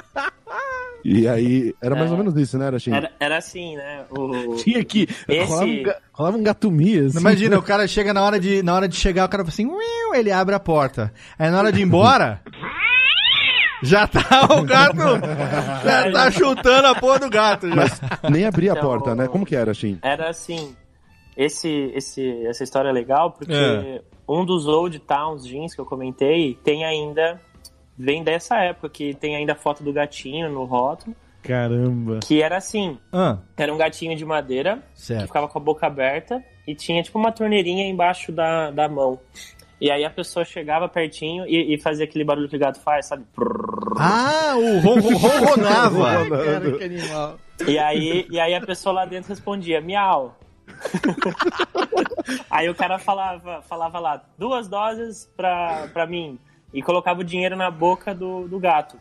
e aí, era mais É. ou menos isso, né, Araxim? Era, era assim, né? O... Tinha que. Esse- Rolava, um, rolava um gatomia, assim. Imagina, o cara chega na hora de, na hora de chegar, o cara fala assim, "Uiu", ele abre a porta. Aí na hora de ir embora, Já tá o gato. Já tá chutando a porra do gato. Já. Mas nem abria a Então, porta, né? Como que era, Shin? Era assim, esse, esse, essa história é legal porque É. um dos Old Towns jeans que eu comentei tem ainda, vem dessa época, que tem ainda a foto do gatinho no rótulo, Caramba. que era assim, Ah, era um gatinho de madeira que certo. ficava com a boca aberta e tinha tipo uma torneirinha embaixo da, da mão. E aí a pessoa chegava pertinho e, e fazia aquele barulho que o gato faz, sabe? Ah, o ron, ron, ronronava. Cara, que animal. E aí, e aí a pessoa lá dentro respondia, miau. aí o cara falava, falava lá, duas doses pra, pra mim. E colocava o dinheiro na boca do, do gato.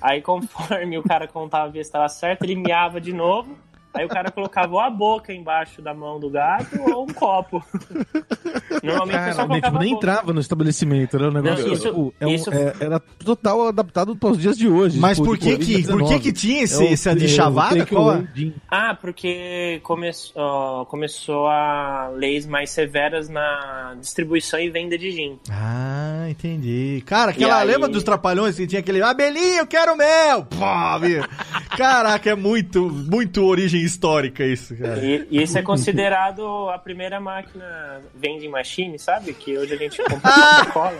Aí conforme o cara contava ver se estava certo, ele miava de novo. Aí o cara colocava ou a boca embaixo da mão do gato ou um copo. Normalmente o Cara, pessoal nem, tipo, colocava nem entrava no estabelecimento, era um negócio. Não, isso- tipo, é um- isso- é- era total adaptado para os dias de hoje. Mas tipo, por que de que, por que que tinha esse, É o- essa de é o chavada? é? gin. Ah, porque come ó, começou a leis mais severas na distribuição e venda de gin. Ah, entendi. Cara, aquela, aí- lembra dos trapalhões que tinha aquele Abelinho, eu quero mel! Pô, meu. Caraca, é muito, muito origem histórica isso, cara. E, e isso é considerado a primeira máquina vending machine, sabe? Que hoje a gente compra Coca-Cola.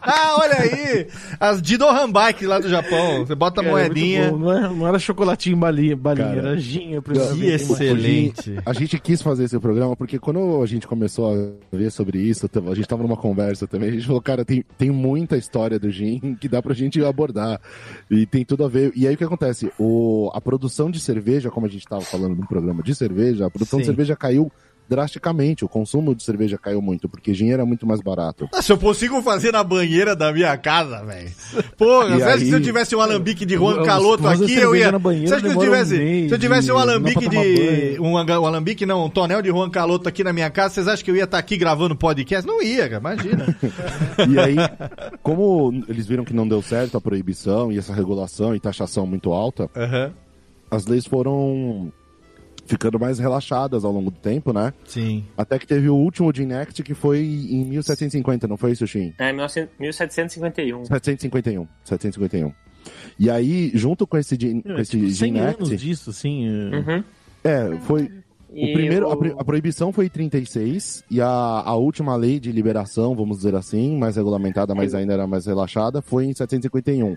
Ah, olha aí! As Didohan Bike lá do Japão. Você bota a Cara, é moedinha. Não, era, não era chocolatinho balinha, balinha Cara, era gin. Que excelente. A gente quis fazer esse programa porque quando a gente começou a ver sobre isso, a gente tava numa conversa também, a gente falou, cara, tem, tem muita história do gin que dá pra gente abordar. E tem tudo a ver. E aí o que acontece? O, a produção de cerveja, como a gente tava falando num programa de cerveja, a produção Sim. de cerveja caiu drasticamente. O consumo de cerveja caiu muito, porque gin era muito mais barato. Ah, Se eu consigo fazer na banheira da minha casa, velho. Porra, você acha que se eu tivesse um alambique de Juan Caloto aqui, eu ia. banheira Você acha que se eu um tivesse. mês se eu tivesse um alambique de. Um, um alambique, não, um tonel de Juan Caloto aqui na minha casa, vocês acham que eu ia estar aqui gravando podcast? Não ia, cara, imagina. E aí, como eles viram que não deu certo a proibição e essa regulação e taxação muito alta, Aham. As leis foram ficando mais relaxadas ao longo do tempo, né? Sim. Até que teve o último Gin Act, que foi em 1750, não foi isso, Shin? É, 1900 1751. 751. 751. E aí, junto com esse Gin, com É, esse tipo, 100 Gin anos disso, assim. é- Uhum. é, foi... E o primeiro, o- a proibição foi em 36, e a, a última lei de liberação, vamos dizer assim, mais regulamentada, mas ainda era mais relaxada, foi em 751.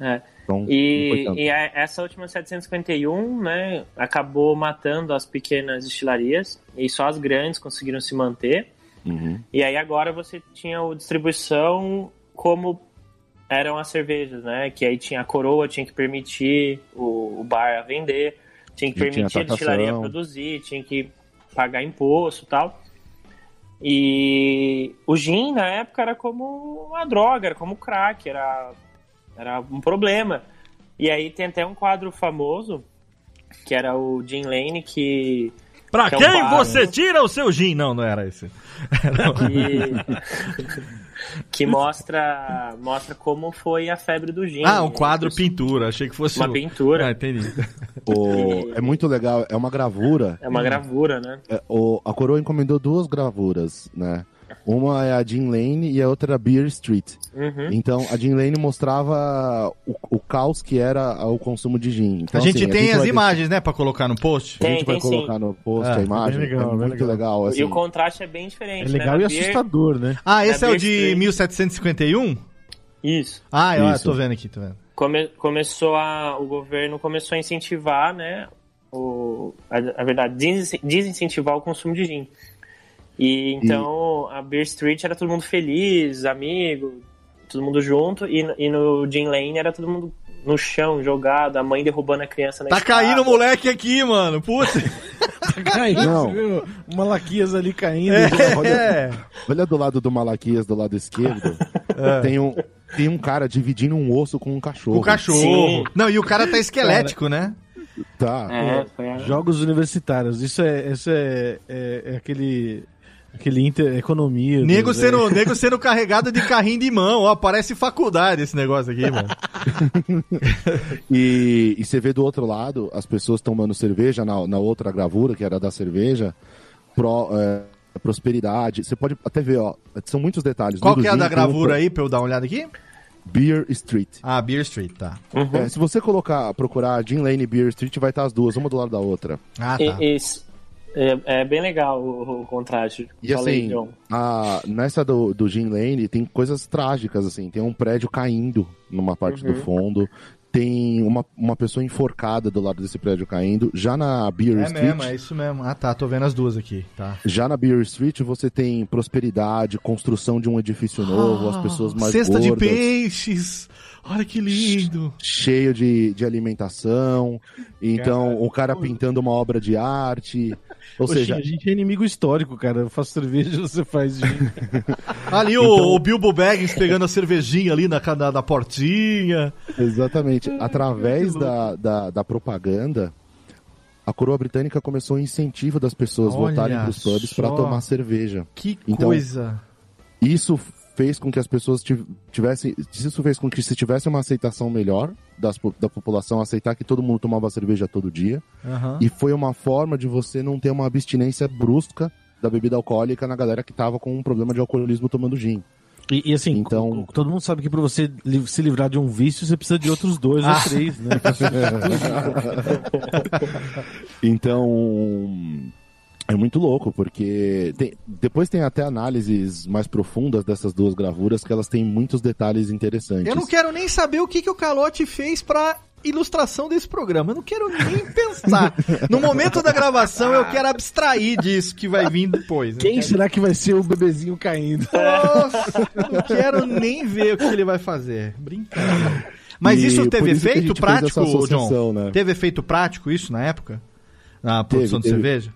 É. Então, E, e a- essa última 751, né, acabou matando as pequenas destilarias e só as grandes conseguiram se manter. Uhum. E aí agora você tinha o distribuição como eram as cervejas, né? Que aí tinha a coroa, tinha que permitir o, o bar a vender, tinha que E tinha permitir a destilaria a produzir, tinha que pagar imposto e tal. E o gin na época era como uma droga, era como crack, era, era um problema. E aí tem até um quadro famoso, que era o Gin Lane, que Pra Que é um quem bar, você né? tira o seu gin? Não, não era esse. que, que mostra, mostra como foi a febre do gin. Ah, um quadro pintura. Achei que fosse. Uma um- pintura. Ah, entendi. O- é muito legal, é uma gravura. É uma gravura, né? É, o- a coroa encomendou duas gravuras, né? Uma é a Jean Lane e a outra é a Beer Street. Uhum. Então, a Jean Lane mostrava o, o caos que era o consumo de gin. Então, a gente assim, tem as vai- imagens, né, pra colocar no post? A gente Tem, vai tem colocar sim. no post Ah, a imagem. bem legal, é muito legal. legal. assim. E o contraste é bem diferente. É né? legal Na e beer- assustador, né? Ah, esse é, É o de Street. 1751? Isso. Ah, eu, Isso. tô vendo aqui, tô vendo. Come- começou a, o governo começou a incentivar, né? O, a, a verdade, des- desincentivar o consumo de gin. E então a Beer Street era todo mundo feliz, amigo, todo mundo junto, e, no- e no Gin Lane era todo mundo no chão, jogado, a mãe derrubando a criança na Tá escada. caindo o moleque aqui, mano. Putz. Caindo, Não. viu? Malaquias ali caindo. É. Olha do lado do Malaquias, do lado esquerdo. tem, um, tem um cara dividindo um osso com um cachorro. O cachorro. Sim. Não, e o cara tá esquelético, né? Tá. É, foi a... Jogos universitários. Isso é, isso é, é, é aquele. Aquele inter, economia. Nego dos- sendo, nego sendo carregado de carrinho de mão. Ó, parece faculdade esse negócio aqui, mano. E, e você vê do outro lado as pessoas tomando cerveja na, na outra gravura, que era da cerveja, pro, é, prosperidade. Você pode até ver, ó, são muitos detalhes. Qual que é a da um gravura pro- aí, pra eu dar uma olhada aqui? Beer Street. Ah, Beer Street, tá. Uhum. É, se você colocar, procurar Gin Lane e Beer Street, vai estar as duas, uma do lado da outra. Ah, tá. E- esse- é, é bem legal o, o contraste. E Falei, assim, a, nessa do, do Gin Lane tem coisas trágicas, assim. Tem um prédio caindo numa parte Uhum. do fundo. Tem uma, uma pessoa enforcada do lado desse prédio caindo. Já na Beer É Street. mesmo, é isso mesmo. Ah, tá, tô vendo as duas aqui, tá. Já na Beer Street você tem prosperidade, construção de um edifício novo, as pessoas mais Ah, Cesta de gordas, peixes. Olha que lindo. cheio de, de alimentação. Então, o cara pintando uma obra de arte. Ou Poxa, seja, a gente é inimigo histórico, cara. Eu faço cerveja, você faz gin. Ali o, Então- o Bilbo Baggins pegando a cervejinha ali na, na, na portinha. exatamente, através da, da, da propaganda, a coroa britânica começou o incentivo das pessoas Olha voltarem para os pubs para tomar cerveja. Que Então, coisa. Isso fez com que as pessoas tiv- tivessem. Isso fez com que se tivesse uma aceitação melhor das, da população aceitar que todo mundo tomava cerveja todo dia. Aham. E foi uma forma de você não ter uma abstinência brusca da bebida alcoólica na galera que tava com um problema de alcoolismo tomando gin. E, e assim, Então- todo mundo sabe que pra você li- se livrar de um vício, você precisa de outros dois Ah. ou três, né? Então. É muito louco, porque tem- depois tem até análises mais profundas dessas duas gravuras que elas têm muitos detalhes interessantes. Eu não quero nem saber o que, que o Calote fez pra ilustração desse programa. Eu não quero nem pensar. No momento da gravação, eu quero abstrair disso que vai vir depois. Quem Eu será que vai ser o bebezinho caindo? quero- Nossa, eu não quero nem ver o que ele vai fazer. Brincadeira. Mas E isso teve efeito prático, John? né? Teve efeito prático isso na época? Na produção de teve. cerveja?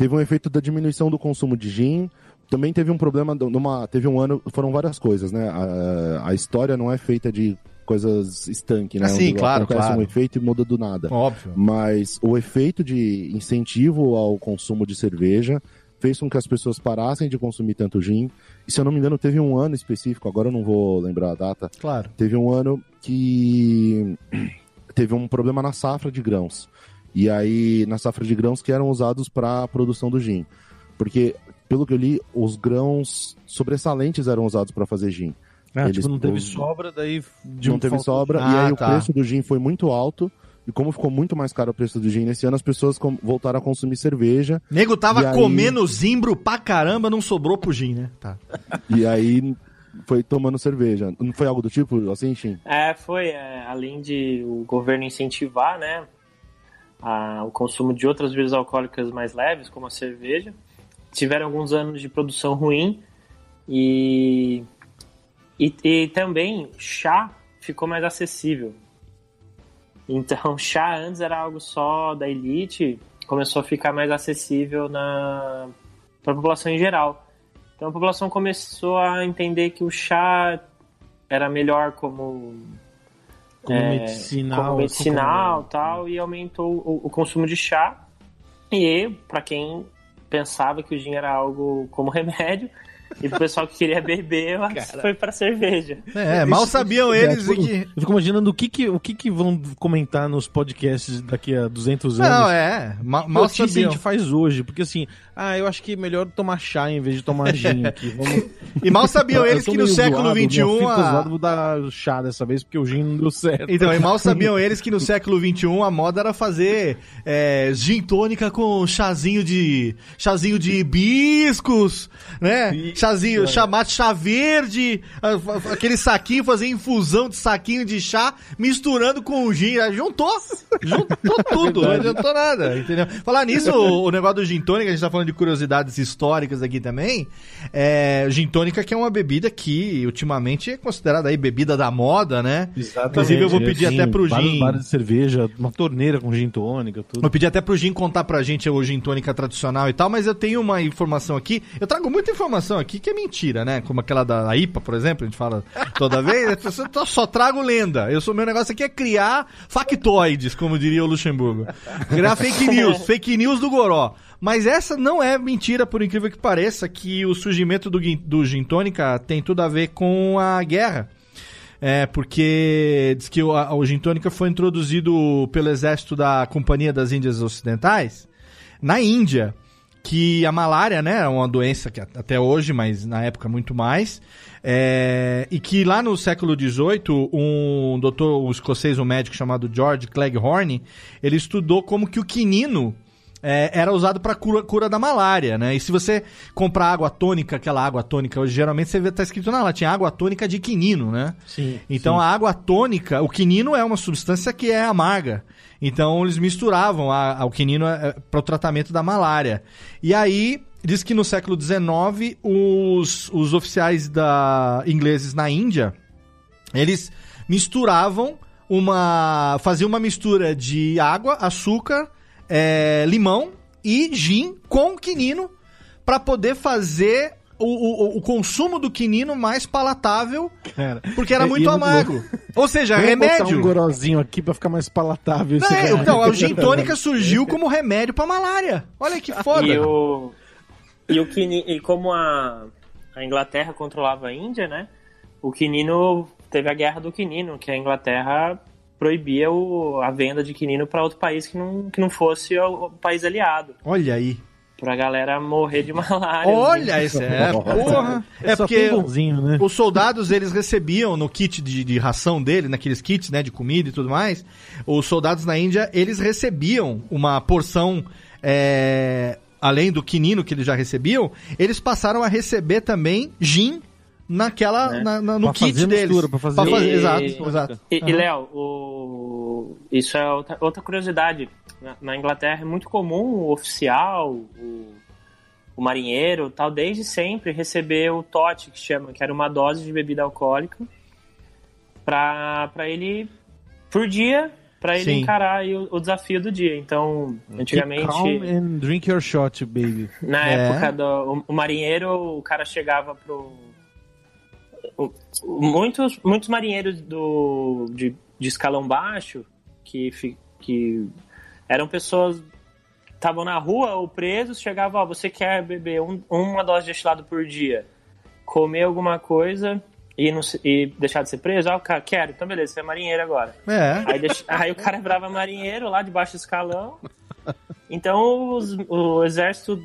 Teve um efeito da diminuição do consumo de gin. Também teve um problema numa. Teve um ano. Foram várias coisas, né? A, a história não é feita de coisas estanque, né? Ah, sim, Onde claro, Acontece claro. um efeito e muda do nada. Óbvio. Mas o efeito de incentivo ao consumo de cerveja fez com que as pessoas parassem de consumir tanto gin. E se eu não me engano, teve um ano específico, agora eu não vou lembrar a data, Claro. teve um ano que teve um problema na safra de grãos. E aí, na safra de grãos que eram usados para a produção do gin. Porque, pelo que eu li, os grãos sobressalentes eram usados para fazer gin. Ah, Eles- tipo, não teve os- sobra, daí... de não um teve sobra, Ah, e aí tá. o preço do gin foi muito alto. E como ficou muito mais caro o preço do gin nesse ano, as pessoas com- voltaram a consumir cerveja. Nego tava aí- comendo zimbro pra caramba, não sobrou pro gin, né? Tá. e aí foi tomando cerveja. Não foi algo do tipo assim, Shin? É, foi. é, além de o governo incentivar, né, a- o consumo de outras bebidas alcoólicas mais leves, como a cerveja, tiveram alguns anos de produção ruim e, e, e também chá ficou mais acessível. Então, chá antes era algo só da elite, começou a ficar mais acessível na para a população em geral. Então a população começou a entender que o chá era melhor como Como é, medicinal. como medicinal assim, tal e aumentou o, o consumo de chá e para quem pensava que o gin era algo como remédio e pro pessoal que queria beber foi para cerveja É, mal sabiam É, eles tipo, que. Eu fico imaginando o que que, o que que vão comentar nos podcasts daqui a 200 anos. Não, é. ma- Mal Notícia a sabiam. gente faz hoje, porque assim, ah, eu acho que é melhor tomar chá em vez de tomar gin aqui. Vamos... E mal sabiam Eu eles que no século XXI. a- vou dar chá dessa vez, porque o gin não deu certo. Então, e mal sabiam eles que no século XXI a moda era fazer é, gin tônica com chazinho de. chazinho de hibiscos, né? Chazinho, chamar chá verde, aquele saquinho, fazer infusão de saquinho de chá, misturando com o gin. Juntou, juntou tudo, não adiantou nada, entendeu? Falar nisso, o, o negócio do gin tônica, a gente tá falando de curiosidades históricas aqui também. É, gin tônica que é uma bebida que ultimamente é considerada aí bebida da moda, né? Exatamente. Inclusive, eu vou pedir Assim, até pro vários gin. bares de cerveja, uma torneira com gin tônica, tudo. Eu pedi até pro Gin contar pra gente o gin tônica tradicional e tal, mas eu tenho uma informação aqui. Eu trago muita informação aqui que é mentira, né? Como aquela da IPA, por exemplo, a gente fala toda vez. Pessoa só- trago lenda. Eu sou meu negócio aqui é criar factoides, como diria o Luxemburgo. Criar fake news, fake news do Goró. Mas essa não é mentira, por incrível que pareça, que o surgimento do, do gin tônica tem tudo a ver com a guerra. É, porque diz que o, a, o gin tônica foi introduzido pelo exército da Companhia das Índias Ocidentais na Índia. Que a malária, né, é uma doença que até hoje, mas na época muito mais, é, e que lá no século XVIII, um doutor, um escocês, um médico chamado George Cleghorn, ele estudou como que o quinino é, era usado para cura, cura da malária, né? E se você comprar água tônica, aquela água tônica, hoje geralmente você vê tá escrito na lá, tinha água tônica de quinino, né? Sim. Então sim. a água tônica, o quinino é uma substância que é amarga. Então eles misturavam a, a, o quinino para o tratamento da malária. E aí diz que no século XIX os, os oficiais da ingleses na Índia eles misturavam uma faziam uma mistura de água, açúcar é, limão e gin com quinino para poder fazer o, o, o, consumo do quinino mais palatável, Cara, porque era é- muito e eu- amargo. Ou seja, Vamos botar remédio. um gorozinho aqui pra ficar mais palatável. esse É, então, a gin tônica surgiu como remédio pra malária. Olha que foda. E o, e o quini, e como a, a Inglaterra controlava a Índia, né? O quinino teve a guerra do quinino, que a Inglaterra proibia o, a venda de quinino para outro país que não, que não fosse o, o país aliado, Olha aí. pra galera morrer de malária. Olha esse é, porra. É Só porque bonzinho, né? os soldados eles recebiam no kit de, de ração dele, naqueles kits, né, de comida e tudo mais. Os soldados na Índia eles recebiam uma porção é, além do quinino que eles já recebiam, eles passaram a receber também gin naquela Né? na- na- no Pra kit fazer deles. mistura, pra fazer- E- exato, exato. E, e, Aham. Léo, o... isso é outra, outra curiosidade. Na, na Inglaterra é muito comum o oficial, o, o marinheiro, tal, desde sempre receber o TOT, que chama, que era uma dose de bebida alcoólica, para ele, por dia, para ele Sim. encarar aí o, o desafio do dia. Então, antigamente... Keep calm and drink your shot, baby. Na É. época do o, o marinheiro, o cara chegava pro. Muitos, muitos marinheiros do, de, de escalão baixo, que, que eram pessoas que estavam na rua ou presos, chegavam, ó, você quer beber um- uma dose de destilado por dia, comer alguma coisa e, não e deixar de ser preso? Ah, cara, quero, então beleza, você é marinheiro agora. É. Aí, deixa- aí o cara virava marinheiro lá de baixo escalão. Então os- o exército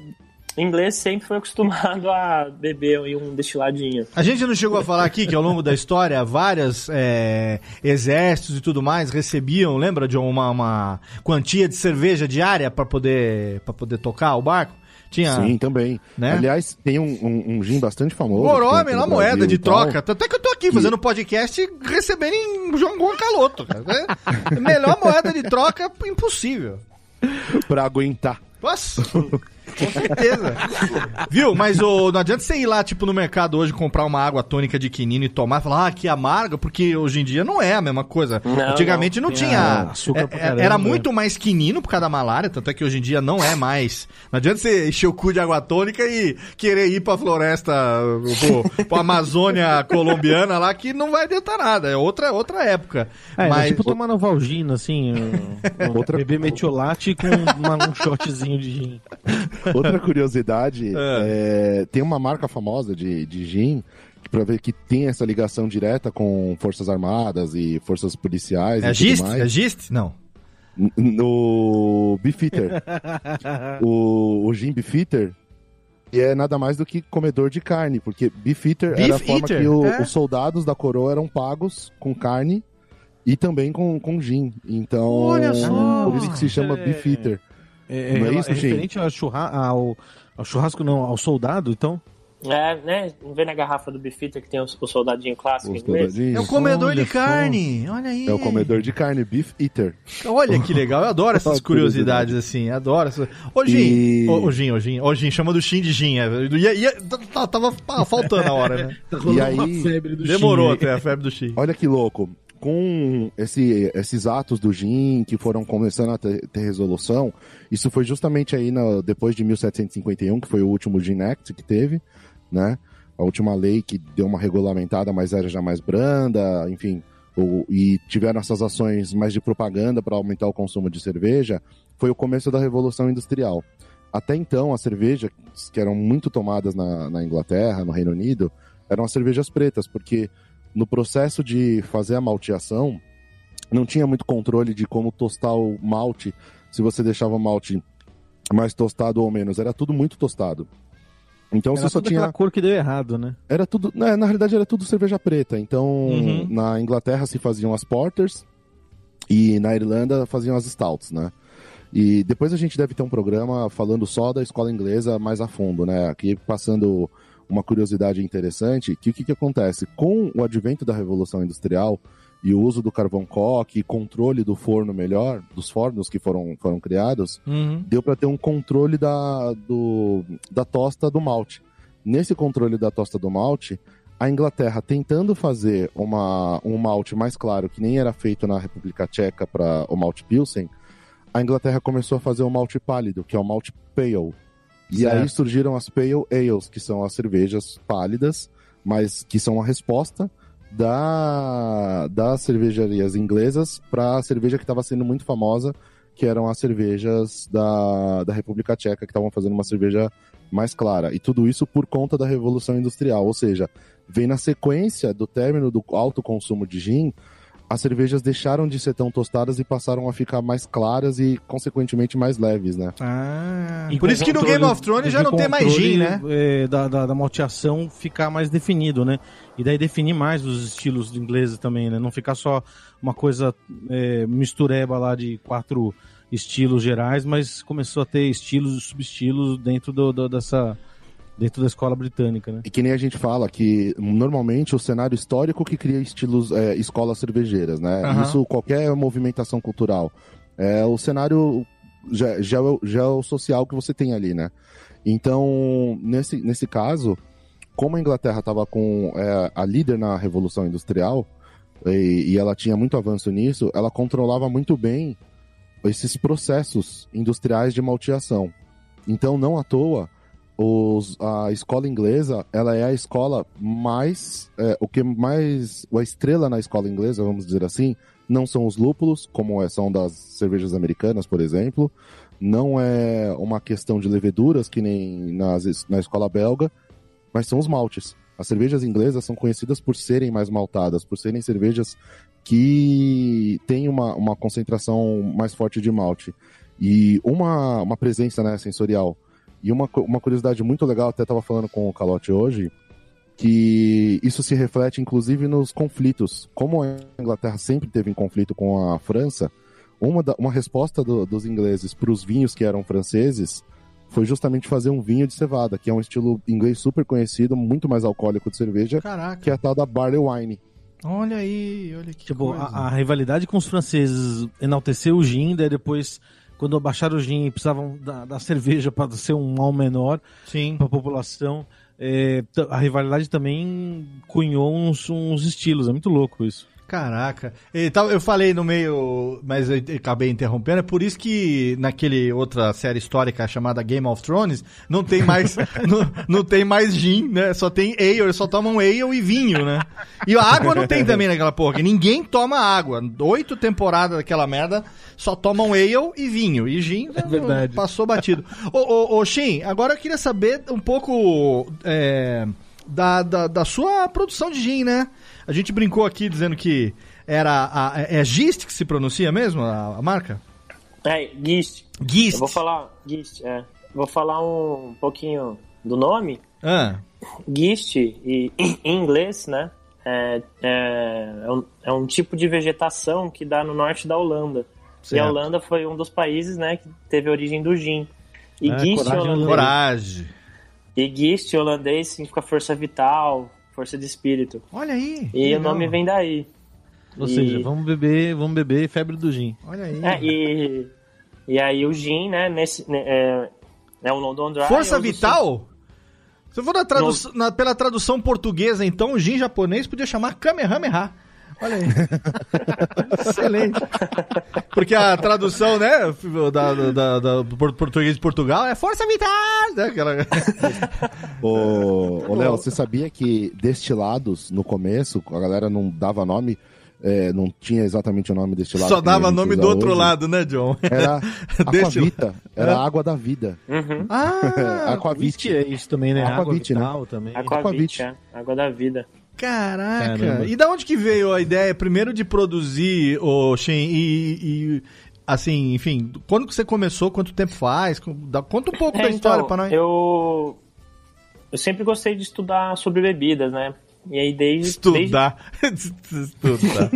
inglês sempre foi acostumado a beber um destiladinho. A gente não chegou a falar aqui que ao longo da história vários é, exércitos e tudo mais recebiam, lembra de uma, uma quantia de cerveja diária para poder para poder tocar o barco? Tinha Sim, também. Né? Aliás, tem um, um, um gin bastante famoso. Aqui lá moeda Brasil de tal. troca. Tanto é que eu tô aqui fazendo podcast recebendo em João Juan Caloto. Cara. É melhor moeda de troca impossível. Pra aguentar. Nossa, com certeza. Viu? Mas ô, não adianta você ir lá, tipo, no mercado hoje comprar uma água tônica de quinino e tomar e falar, ah, que amarga, porque hoje em dia não é a mesma coisa. Não, Antigamente não, Tem tinha. açúcar é- pra é- caramba, era né? muito mais quinino por causa da malária, tanto é que hoje em dia não é mais. Não adianta você encher o cu de água tônica e querer ir pra floresta, pro, pra Amazônia colombiana lá, que não vai adiantar nada. É outra, outra época. É, Mas. tipo tomar Novalgina, assim, um, Outra- beber metiolate com uma- um shotzinho de gin. Outra curiosidade, é, tem uma marca famosa de, de gin, pra ver que tem essa ligação direta com forças armadas e forças policiais É gist? É gist? Não. No Beefeater. o, o gin Beefeater e é nada mais do que comedor de carne, porque Beefeater era a Beef forma eater, que o- é. os soldados da coroa eram pagos com carne e também com, com gin. Então, Olha só! por isso que se chama É. Beefeater. É, Não é é, isso, é referente ao, churra ao, ao churrasco, não, ao soldado, então? É, né? Não vê na garrafa do Bifita que tem o, o soldadinho clássico? É o comedor Olha de só. carne. Olha aí. É o comedor de carne, Beef Eater. Olha que legal, eu adoro essas curiosidades assim, adoro. Essas... Ô, Gin, E- ô, ô, Gin, ô, Gin, ô, Gin, chama do Shin de Gin. É. Ia, ia, tá- tava ah, faltando a hora, né? Tá febre do Demorou até a febre do Shin. Olha que louco. Com esse- esses atos do GIN que foram começando a ter, ter resolução, isso foi justamente aí depois de 1751, que foi o último GIN Act que teve, né? A última lei que deu uma regulamentada, mas era já mais branda, enfim. o- e tiveram essas ações mais de propaganda para aumentar o consumo de cerveja, foi o começo da Revolução Industrial. Até então, as cervejas, que eram muito tomadas na, na Inglaterra, no Reino Unido, eram as cervejas pretas, porque no processo de fazer a malteação, não tinha muito controle de como tostar o malte, se você deixava o malte mais tostado ou menos, era tudo muito tostado. Então Era você só tinha. cor que deu errado, né? Era tudo. né, na realidade era tudo cerveja preta. Então, Uhum. na Inglaterra se faziam as porters e na Irlanda faziam as stouts, né? E depois a gente deve ter um programa falando só da escola inglesa mais a fundo, né? Aqui passando uma curiosidade interessante, que o que, que acontece? Com o advento da Revolução Industrial e o uso do carvão coque controle do forno melhor, dos fornos que foram, foram criados, Uhum. deu para ter um controle da, do, da tosta do malte. Nesse controle da tosta do malte, a Inglaterra tentando fazer uma, um malte mais claro, que nem era feito na República Tcheca para o malte Pilsen, a Inglaterra começou a fazer o malte pálido, que é o malte pale. E Certo. aí surgiram as pale ales, que são as cervejas pálidas, mas que são a resposta da, das cervejarias inglesas para a cerveja que estava sendo muito famosa, que eram as cervejas da, da República Tcheca, que estavam fazendo uma cerveja mais clara. E tudo isso por conta da Revolução Industrial, ou seja, vem na sequência do término do alto consumo de gin, as cervejas deixaram de ser tão tostadas e passaram a ficar mais claras e, consequentemente, mais leves, né? Ah, E por isso que no Game of Thrones já não tem mais gin, né? é, da, da, da malteação ficar mais definido, né? E daí definir mais os estilos ingleses também, né? Não ficar só uma coisa é, mistureba lá de quatro estilos gerais, mas começou a ter estilos e subestilos dentro do, do- dessa dentro da escola britânica, né? E que nem a gente fala que normalmente o cenário histórico que cria estilos, é, escolas cervejeiras, né? Aham. Isso qualquer movimentação cultural. É o cenário ge- geo- geossocial que você tem ali, né? Então, nesse, nesse caso, como a Inglaterra estava com é, a líder na Revolução Industrial e, e ela tinha muito avanço nisso, ela controlava muito bem esses processos industriais de malteação. Então, não à toa, os- a escola inglesa ela é a escola mais é, o que mais a estrela na escola inglesa vamos dizer assim. Não são os lúpulos como é- são das cervejas americanas por exemplo. Não é uma questão de leveduras que nem nas, na escola belga mas são os maltes. As cervejas inglesas são conhecidas por serem mais maltadas por serem cervejas que têm uma, uma concentração mais forte de malte. E uma, uma presença né, sensorial e uma, uma curiosidade muito legal, até estava falando com o Calote hoje, que isso se reflete inclusive nos conflitos. Como a Inglaterra sempre teve em conflito com a França, uma, da- uma resposta do- dos ingleses para os vinhos que eram franceses foi justamente fazer um vinho de cevada, que é um estilo inglês super conhecido, muito mais alcoólico de cerveja, Caraca, que é a tal da barley wine. olha aí, olha que Tipo, coisa. a, a rivalidade com os franceses enalteceu o gin, daí depois, quando abaixaram o gin, precisavam da, da cerveja para ser um mal menor para a população. É, a rivalidade também cunhou uns, uns estilos, é muito louco isso. Caraca. Eu falei no meio, mas eu acabei interrompendo. É por isso que naquele outra série histórica chamada Game of Thrones não tem mais não, não tem mais gin, né? Só tem ale, eles só tomam ale e vinho, né? E a água não tem também naquela porra. Ninguém toma água. Oito temporadas daquela merda só tomam ale e vinho. E gin É verdade. passou batido. Ô, ô, ô Shin, agora eu queria saber um pouco é, da, da, da sua produção de gin, né? A gente brincou aqui dizendo que era a, é Gist que se pronuncia mesmo, a, a marca? É, Gist. Gist. Eu vou falar. Gist, é. Vou falar um pouquinho do nome. Ah, Gist, e, em inglês, né? É, é, é um, é um tipo de vegetação que dá no norte da Holanda. E Certo. a Holanda foi um dos países, né, que teve a origem do gin. E É, Gist coragem holandês, coragem. e Gist holandês significa força vital, força de espírito. Olha aí. E legal. o nome vem daí. Ou E- seja, vamos beber, vamos beber febre do gin. Olha aí. É, e, e aí o gin, né, nesse, né, é, é um London Dry. Força é Vital? Se for na tradu na- pela tradução portuguesa, então, o gin japonês podia chamar Kamehameha. Olha aí. Excelente. Porque a tradução, né, da, da, da- da- do por- português de Portugal é Força Vital! Né? Aquela... Ô, ô Léo, você sabia que destilados, no começo, a galera não dava nome, é, não tinha exatamente o nome destilado. Só dava nome do outro hoje. lado, né, John? Era Aquavita, era a água da vida. Uhum. Ah, Aquavite. Whisky é isso também, né? Água Aquavit, né? vital também. Aquavit, é. Água da vida. Caraca. Caramba. E da onde que veio a ideia, primeiro, de produzir o Shen e, e assim, enfim, quando que você começou, quanto tempo faz? Dá- Conta um pouco É, da história então, pra nós. Eu, eu sempre gostei de estudar sobre bebidas, né? E aí desde... Estudar. Estudar.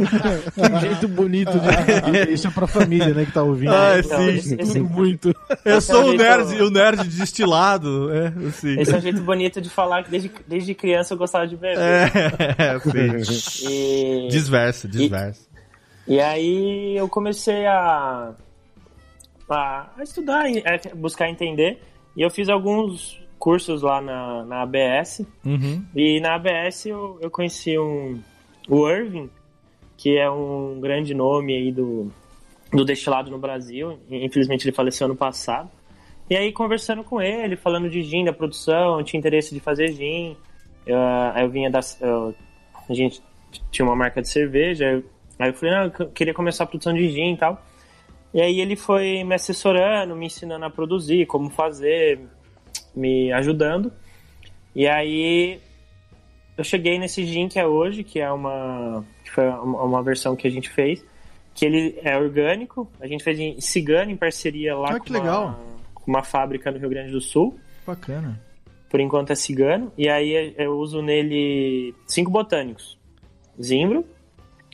Um jeito bonito de isso é pra família, né, que tá ouvindo. Ah, então, sim. esse- esse- muito. Eu sou o é nerd, o jeito- o nerd destilado. É, assim. Esse é um jeito bonito de falar que desde, desde criança eu gostava de beber. É, sim. E, Desversa, desversa. e aí eu comecei a, a, a estudar, a buscar entender. E eu fiz alguns cursos lá na, na ABS. Uhum. E na ABS eu, eu conheci um, o Irving, que é um grande nome aí do, do destilado no Brasil. Infelizmente ele faleceu ano passado. E aí conversando com ele, falando de gin, da produção, tinha interesse de fazer gin. Eu, eu vinha da... eu- a gente tinha uma marca de cerveja. eu- aí eu falei, não, eu queria começar a produção de gin e tal. E aí ele foi me assessorando, me ensinando a produzir, como fazer, me ajudando. E aí eu cheguei nesse gin que é hoje, que é uma que foi uma, uma versão que a gente fez, que ele é orgânico. A gente fez em Cigano em parceria lá Ah, com. Uma, com uma fábrica no Rio Grande do Sul. Bacana. Por enquanto é cigano. E aí eu uso nele cinco botânicos: zimbro,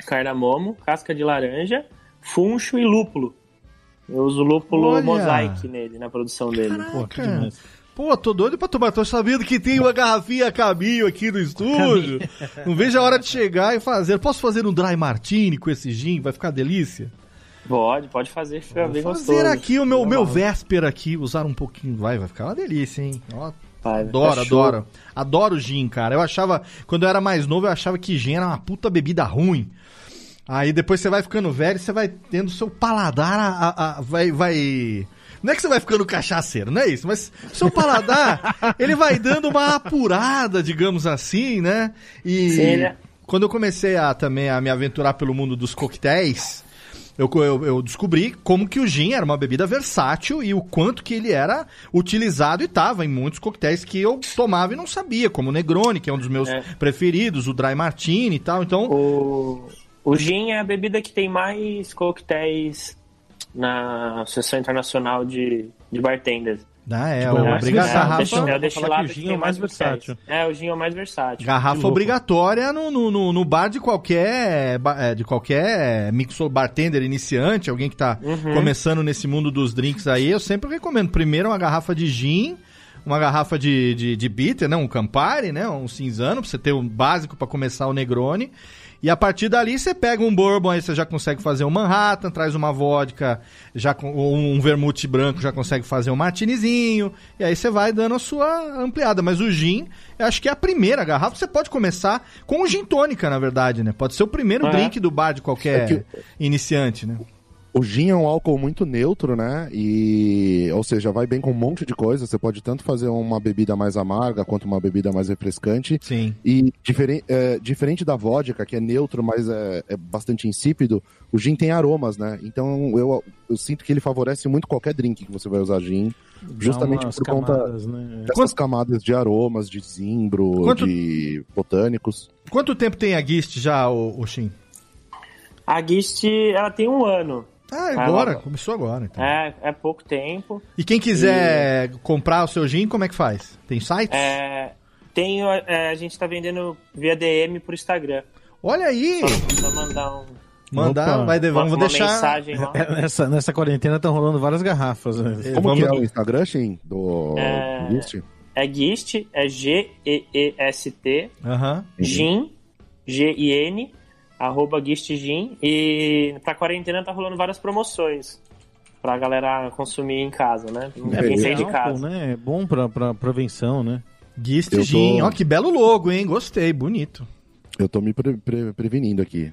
cardamomo, casca de laranja, funcho e lúpulo. Eu uso lúpulo Olha! mosaic nele, na produção dele. Pô, que Caraca. demais. Pô, tô doido pra tomar. Tô sabendo que tem uma garrafinha a caminho aqui no estúdio. Não vejo a hora de chegar e fazer. Posso fazer um dry martini com esse gin? Vai ficar delícia? Pode, pode fazer, fica bem Vou gostoso. fazer aqui o meu, Fica meu véspera aqui, usar um pouquinho. Vai, vai ficar uma delícia, hein? Ó, adoro, tá show. adoro. Adoro gin, cara. Eu achava, quando eu era mais novo, eu achava que gin era uma puta bebida ruim. Aí depois você vai ficando velho, você vai tendo seu paladar, a, a- a- vai, vai... Não é que você vai ficando cachaceiro, não é isso, mas seu paladar, ele vai dando uma apurada, digamos assim, né? E Sim, né? quando eu comecei a também a me aventurar pelo mundo dos coquetéis, eu, eu, eu descobri como que o gin era uma bebida versátil e o quanto que ele era utilizado e estava em muitos coquetéis que eu tomava e não sabia, como o Negroni, que é um dos meus É. preferidos, o Dry Martini e tal. Então, O, o gin é a bebida que tem mais coquetéis na Associação Internacional de, de Bartenders. ah, é, Tipo, é mais obriga- versátil. garrafa, é o destilado que o que, gin é o mais versátil. É, o gin é o mais versátil. garrafa obrigatória no, no, no, no bar de qualquer é, de qualquer mixo bartender iniciante, alguém que tá Uhum. começando nesse mundo dos drinks aí, eu sempre recomendo primeiro uma garrafa de gin, uma garrafa de, de, de bitter, né, um Campari, né, um cinzano, pra você ter um básico pra começar o Negroni. E a partir dali você pega um bourbon, aí você já consegue fazer um Manhattan, traz uma vodka, já com, ou um vermute branco, já consegue fazer um martinizinho, e aí você vai dando a sua ampliada. Mas o gin, eu acho que é a primeira garrafa, você pode começar com o gin tônica, na verdade, né? Pode ser o primeiro É. drink do bar de qualquer É que- iniciante, né? O gin é um álcool muito neutro, né? E, ou seja, vai bem com um monte de coisa. Você pode tanto fazer uma bebida mais amarga quanto uma bebida mais refrescante. Sim. E diferen, é, diferente da vodka, que é neutro, mas é, é bastante insípido, o gin tem aromas, né? Então eu, eu sinto que ele favorece muito qualquer drink que você vai usar gin, justamente por conta camadas, né? dessas camadas de aromas, de zimbro, Quanto- de botânicos. Quanto tempo tem a Gist já, o, o Shin? A Gist, ela tem um ano. Ah, Ah, agora, ela- começou agora, então. É, é pouco tempo. E quem quiser comprar o seu gin, como é que faz? Tem sites? É, tem, é, a gente tá vendendo via DM por Instagram. Olha aí! Só mandar um, Mandar, Opa. vai, de- uma, vamos uma deixar... mensagem lá. É, Nessa, nessa quarentena estão rolando várias garrafas. Né? Como vamos- que é o Instagram, Shin, do É. Gist? É Gist, é G-E-E-S-T, Aham. Gin, G-I-N, arroba Gist Gin. E pra quarentena tá rolando várias promoções pra galera consumir em casa, né? Ninguém sair de álcool, casa. né? É bom pra, pra prevenção, né? Gist Eu tô-. Ó, que belo logo, hein? Gostei, bonito. Eu tô me pre- pre- prevenindo aqui.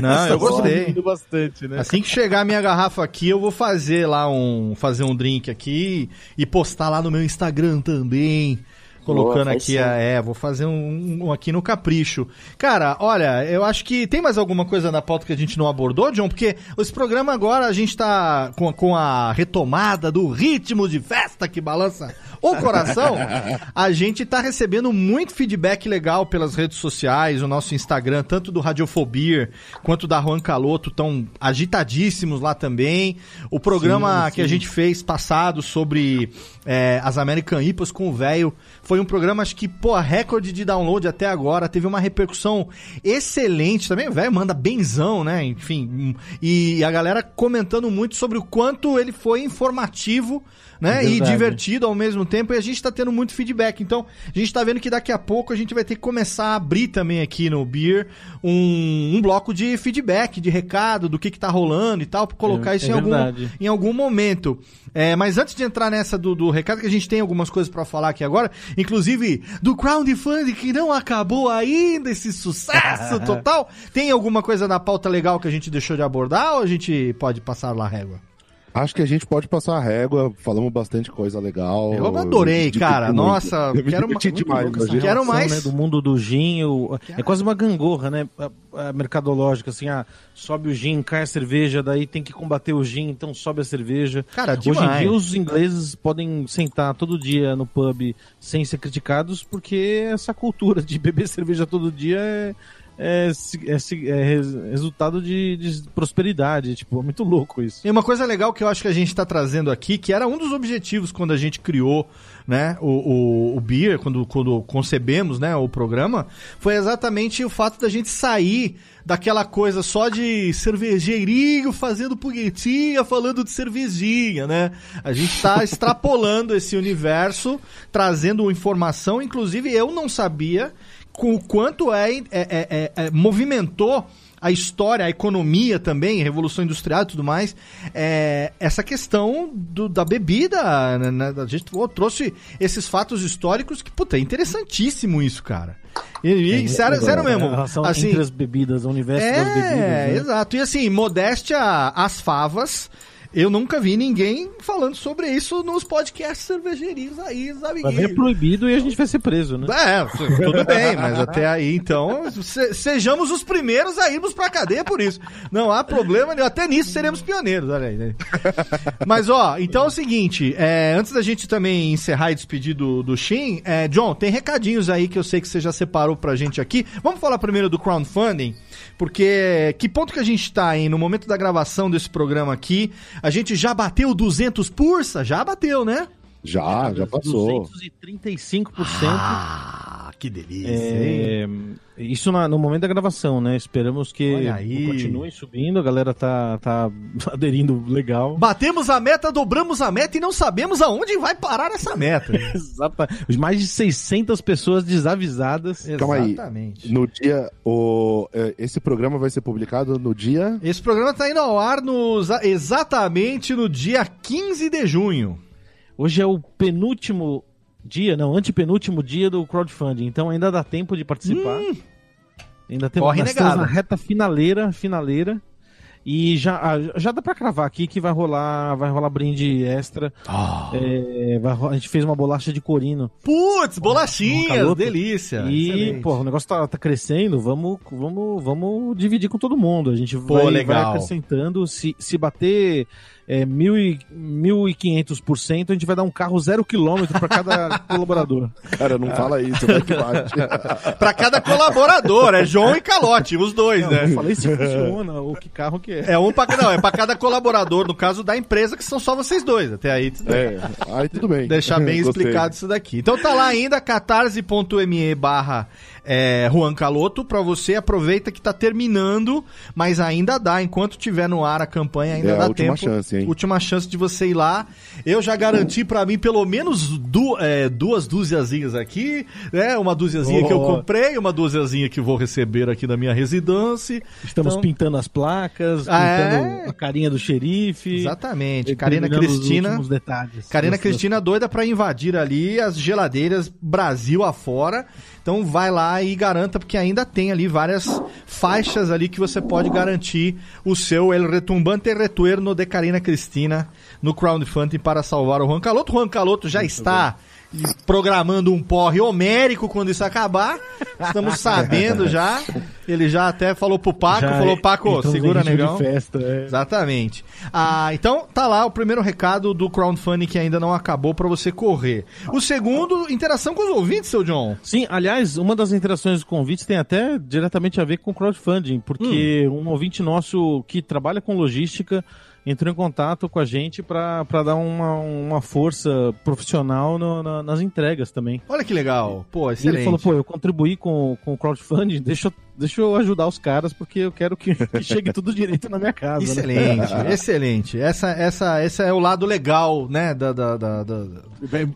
Não, eu gostei. bastante, né? Assim que chegar a minha garrafa aqui, eu vou fazer lá um fazer um drink aqui e postar lá no meu Instagram também. Colocando Boa, aqui sim. a. É, vou fazer um, um aqui no Capricho. Cara, olha, eu acho que tem mais alguma coisa na pauta que a gente não abordou, John? Porque esse programa agora a gente tá com, com a retomada do ritmo de festa que balança o coração, a gente tá recebendo muito feedback legal pelas redes sociais, o nosso Instagram, tanto do Radiofobia quanto da Juan Caloto, tão agitadíssimos lá também. O programa Sim, que a sim. gente fez passado sobre é, as American IPAs com o velho foi um programa, acho que, pô, recorde de download até agora, teve uma repercussão excelente também. O velho manda benzão, né? Enfim, e a galera comentando muito sobre o quanto ele foi informativo, né? É e divertido ao mesmo tempo. E a gente tá tendo muito feedback. Então, a gente tá vendo que daqui a pouco a gente vai ter que começar a abrir também aqui no Beer um, um bloco de feedback, de recado, do que que tá rolando e tal, pra colocar É- isso é em, algum, verdade. em algum momento. É, mas antes de entrar nessa do, do recado, que a gente tem algumas coisas pra falar aqui agora, inclusive do crowdfunding que não acabou ainda, esse sucesso total. Tem alguma coisa na pauta legal que a gente deixou de abordar ou a gente pode passar lá a régua? Acho que a gente pode passar a régua, falamos bastante coisa legal. Eu adorei, Me cara. muito. Nossa, Eu quero uma- demais. imagina. Quero relação, mais. né, do mundo do gin, o- é quase uma gangorra, né? A, a mercadológica, assim, ah, sobe o gin, cai a cerveja, daí tem que combater o gin, então sobe a cerveja. Cara, Hoje em demais. dia os ingleses podem sentar todo dia no pub sem ser criticados, porque essa cultura de beber cerveja todo dia é, é, é é res- resultado de, de prosperidade. Tipo, é muito louco isso. E uma coisa legal que eu acho que a gente está trazendo aqui, que era um dos objetivos quando a gente criou né, o, o, o Beer, quando, quando concebemos né, o programa, foi exatamente o fato da gente sair daquela coisa só de cervejeirinho fazendo punhetinha, falando de cervejinha, né? A gente está extrapolando esse universo, trazendo informação, inclusive eu não sabia com o quanto é, é- é- é- é- movimentou a história, a economia também, a revolução industrial e tudo mais, é, essa questão do- da bebida, né, né, a gente pô, trouxe esses fatos históricos que, puta, é interessantíssimo isso, cara. E, e sério, sério mesmo, A relação assim, entre as bebidas, o universo das é, bebidas. né? exato. E assim, modéstia às favas, eu nunca vi ninguém falando sobre isso nos podcasts cervejeirinhos aí, sabe? Vai ver proibido e a gente vai ser preso, né? É, tudo bem, mas até aí, então, se- sejamos os primeiros a irmos pra cadeia por isso. Não há problema nenhum, até nisso seremos pioneiros, olha aí. Mas, ó, então é o seguinte, é, antes da gente também encerrar e despedir do, do Shin, é, John, tem recadinhos aí que eu sei que você já separou pra gente aqui. Vamos falar primeiro do crowdfunding, porque que ponto que a gente tá, hein? No momento da gravação desse programa aqui, a gente já bateu 200 pursa? Já bateu, né? Já, já passou. 235%. Ah, que delícia? É, isso na- no momento da gravação, né? Esperamos que aí. continue subindo, a galera tá, tá aderindo legal. Batemos a meta, dobramos a meta e não sabemos aonde vai parar essa meta. Exata. Mais de 600 pessoas desavisadas. Calma aí. Exatamente. No dia. O, é, esse programa vai ser publicado no dia. Esse programa tá indo ao ar nos, exatamente no dia 15 de junho. Hoje é o penúltimo dia, não, antepenúltimo dia do crowdfunding, então ainda dá tempo de participar. Ainda tem Corre estamos na reta finaleira, finaleira. E já, ah, já dá pra cravar aqui que vai rolar, vai rolar brinde extra. É, vai a gente fez uma bolacha de corino. Putz, bolachinhas, delícia. e, Excelente. pô, o negócio tá, tá crescendo, vamos, vamos, vamos dividir com todo mundo. A gente Pô, vai, vai acrescentando. Se, se bater é, mil e, 1.500%, a gente vai dar um carro zero quilômetro pra cada colaborador. Cara, não fala isso, vai que bate. Pra cada colaborador, é João e Calote, os dois, Não, né? eu falei se funciona, ou que carro que é. É um pra, não, é pra cada colaborador, no caso da empresa, que são só vocês dois. Até aí, tudo bem. É, aí tudo bem. Deixar bem Gostei. explicado isso daqui. Então tá lá ainda, catarse.me barra é, Juan Caloto, pra você, aproveita que tá terminando, mas ainda dá, enquanto tiver no ar a campanha, ainda É a dá última tempo. chance, hein? Última chance de você ir lá. Eu já garanti pra mim pelo menos du é, duas dúziazinhas aqui, né? Uma dúziazinha que eu Oh. comprei, uma dúziazinha que vou receber aqui na minha residência. Estamos Então- pintando as placas, Ah, pintando é? a carinha do xerife. Exatamente. Karina os Cristina. últimos detalhes. Karina Cristina doida pra invadir ali as geladeiras Brasil afora. Então vai lá e garanta, porque ainda tem ali várias faixas ali que você pode garantir o seu El Retumbante Retuerno de Karina Cristina no crowdfunding para salvar o Juan Caloto. O Juan Caloto já está programando um porre homérico quando isso acabar. Estamos sabendo já. Ele já até falou pro Paco, Já falou, Paco, em segura, negão. festa, é. Exatamente. Ah, então tá lá o primeiro recado do crowdfunding que ainda não acabou pra você correr. O segundo, interação com os ouvintes, seu John. Sim, aliás, uma das interações dos convites tem até diretamente a ver com crowdfunding, porque um ouvinte nosso que trabalha com logística entrou em contato com a gente para dar uma, uma força profissional no- na- nas entregas também. Olha que legal. Pô, E excelente. ele falou, pô, eu contribuí com, com o crowdfunding, deixa, eu- deixa eu ajudar os caras, porque eu quero que, que chegue tudo direito na minha casa. né? Excelente, excelente. Essa, essa, esse é o lado legal, né? Da, da, da- da-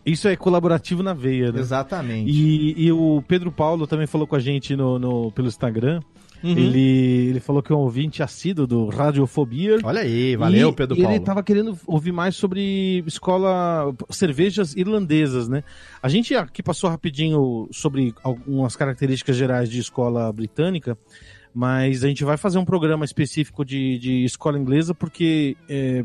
Isso é colaborativo na veia, né? Exatamente. E, e o Pedro Paulo também falou com a gente no, no- pelo Instagram. Uhum. Ele, ele falou que é um ouvinte assíduo do Radiofobia. Olha aí, valeu, E- Pedro Paulo. ele tava querendo ouvir mais sobre escola, cervejas irlandesas, né? A gente aqui passou rapidinho sobre algumas características gerais de escola britânica, mas a gente vai fazer um programa específico de, de escola inglesa, porque é,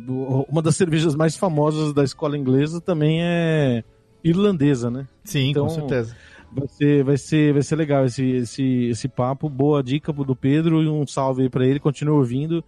uma das cervejas mais famosas da escola inglesa também é irlandesa, né? Sim, Então, com certeza. Vai ser, vai ser, vai ser legal esse, esse, esse papo. Boa dica do Pedro e um salve aí pra ele. Continua ouvindo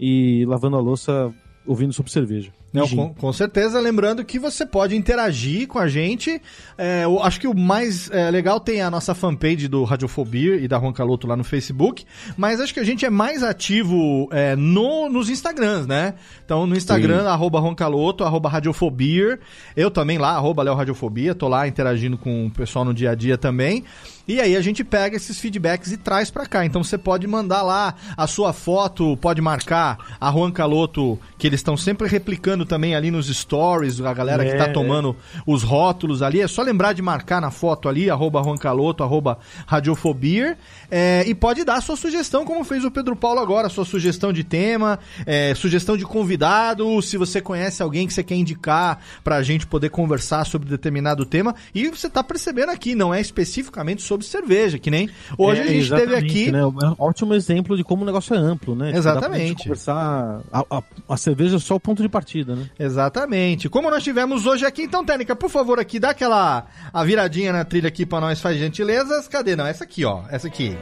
e lavando a louça, ouvindo sobre cerveja. Não, com, com certeza, lembrando que você pode interagir com a gente. É, eu acho que o mais é, legal tem a nossa fanpage do Radiofobia e da Juan Caloto lá no Facebook, mas acho que a gente é mais ativo é, no, nos Instagrams, né? Então, no Instagram, Sim. arroba Juan Caloto, arroba Radiofobia. Eu também lá, arroba Léo Radiofobia, tô lá interagindo com o pessoal no dia a dia também. E aí a gente pega esses feedbacks e traz pra cá. Então você pode mandar lá a sua foto, pode marcar a Juan Caloto, que eles estão sempre replicando também ali nos stories, a galera que É, tá é. tomando os rótulos ali. É só lembrar de marcar na foto ali, arroba Juan Caloto, arroba Radiofobia. É, e pode dar a sua sugestão, como fez o Pedro Paulo agora, sua sugestão de tema, é, sugestão de convidado, se você conhece alguém que você quer indicar pra gente poder conversar sobre determinado tema. E você tá percebendo aqui, não é especificamente sobre cerveja, que nem hoje É, a gente teve aqui. Né? É um ótimo exemplo de como o negócio é amplo, né? Tipo, Exatamente. conversar. A, a, a cerveja é só o ponto de partida, né? Exatamente. Como nós tivemos hoje aqui, então, Técnica, por favor, aqui, dá aquela a viradinha na trilha aqui pra nós, faz gentilezas. Cadê? Não, essa aqui, ó. Essa aqui.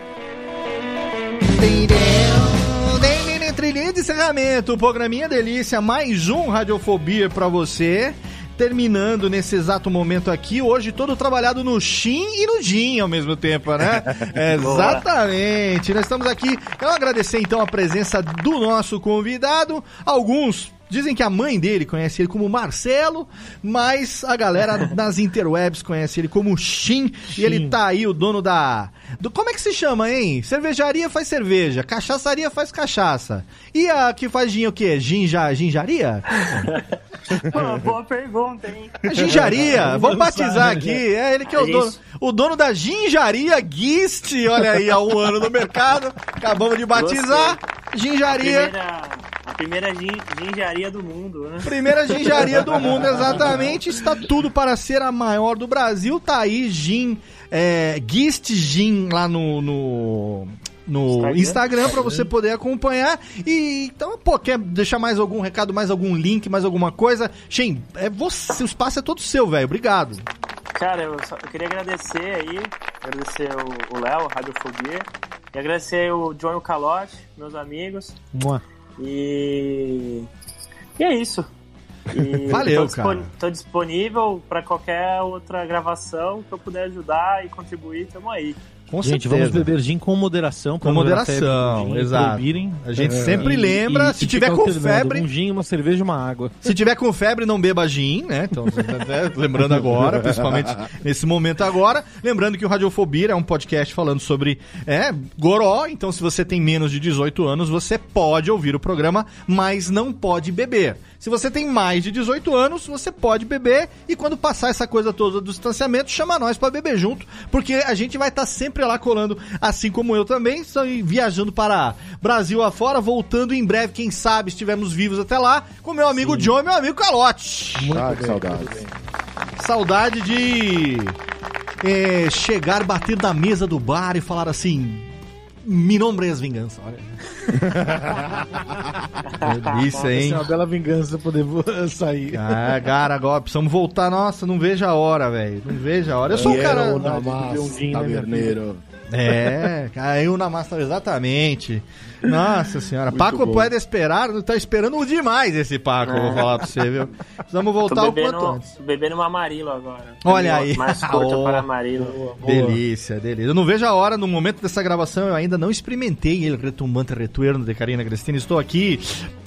Trilhinha de encerramento, programinha delícia, mais um Radiofobia pra você. Terminando nesse exato momento aqui, hoje todo trabalhado no Shin e no Jin ao mesmo tempo, né? Exatamente. Nós estamos aqui. Quero agradecer então a presença do nosso convidado. Alguns dizem que a mãe dele conhece ele como Marcelo, mas a galera nas interwebs conhece ele como Shin. E ele tá aí, o dono da. Do, como é que se chama, hein? Cervejaria faz cerveja, cachaçaria faz cachaça. E a que faz gin o quê? Ginja, ginjaria? Pô, boa pergunta, hein? A ginjaria, vamos batizar sabe, aqui. É ele que é o É dono, o dono da ginjaria Gist. Olha aí, há um ano no mercado. Acabamos de batizar. Ginjaria. Primeira, a primeira gin, ginjaria do mundo, né? Primeira ginjaria do mundo, exatamente. Está tudo para ser a maior do Brasil. Tá aí, Gin, é, Gist Gin lá no. no... No Instagram, Instagram. para você poder acompanhar. E então, pô, quer deixar mais algum recado, mais algum link, mais alguma coisa? Shen, é você, o espaço é todo seu, velho. Obrigado. Cara, eu, só, eu queria agradecer aí, agradecer o o Léo, Radiofobia, e agradecer o John e o Calote, meus amigos, Mua. e. E é isso. E Valeu, tô, cara. Tô disponível para qualquer outra gravação que eu puder ajudar e contribuir, tamo aí. Com Gente, certeza. vamos beber gin com moderação. Com moderação, gin, exato. proibirem. A gente É, sempre lembra, se tiver com febre- Um gin, uma cerveja e uma água. Se tiver com febre, não beba gin, né? Então, lembrando agora, principalmente nesse momento agora. Lembrando que o Radiofobia é um podcast falando sobre é, goró. Então, se você tem menos de 18 anos, você pode ouvir o programa, mas não pode beber. Se você tem mais de 18 anos, você pode beber. E quando passar essa coisa toda do distanciamento, chama nós pra beber junto. Porque a gente vai estar sempre lá colando, assim como eu também, ir viajando para Brasil afora, voltando em breve, quem sabe, estivermos vivos até lá, com meu amigo John e meu amigo Calote. ah, que saudade. Saudade de é, chegar, bater na mesa do bar e falar assim: Mi nombre es vingança. Olha. Delícia, Essa hein? é uma bela vingança poder sair. Ah, cara, agora precisamos voltar. Nossa, não vejo a hora, velho. Não vejo a hora. Eu sou um cara. Gin, né, minha taverneiro. É, caiu na massa, exatamente. Nossa senhora, Muito Paco bom. pode esperar, tá esperando demais esse Paco, vou falar pra você, viu? Precisamos voltar Tô o quanto bebendo, antes. tô bebendo um amarilo agora. Olha aí. Mais curto Oh. para amarilo. Delícia, delícia. Eu não vejo a hora, no momento dessa gravação, eu ainda não experimentei ele retumbante retorno de Karina Cristina. Estou aqui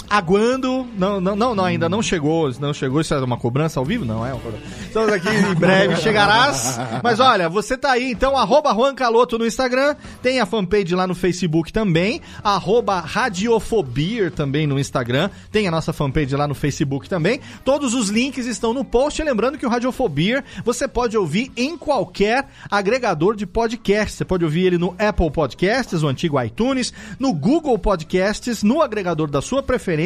aguando. Não, não, não, não, ainda não chegou. Não chegou. Isso é uma cobrança ao vivo? Não, é uma cobrança. Estamos aqui em breve, chegarás. Mas olha, você tá aí, então, arroba Juan Caloto no Instagram. Tem a fanpage lá no Facebook também. Arroba Radiofobia também no Instagram. Tem a nossa fanpage lá no Facebook também. Todos os links estão no post. Lembrando que o Radiofobia você pode ouvir em qualquer agregador de podcast. Você pode ouvir ele no Apple Podcasts, o antigo iTunes, no Google Podcasts, no agregador da sua preferência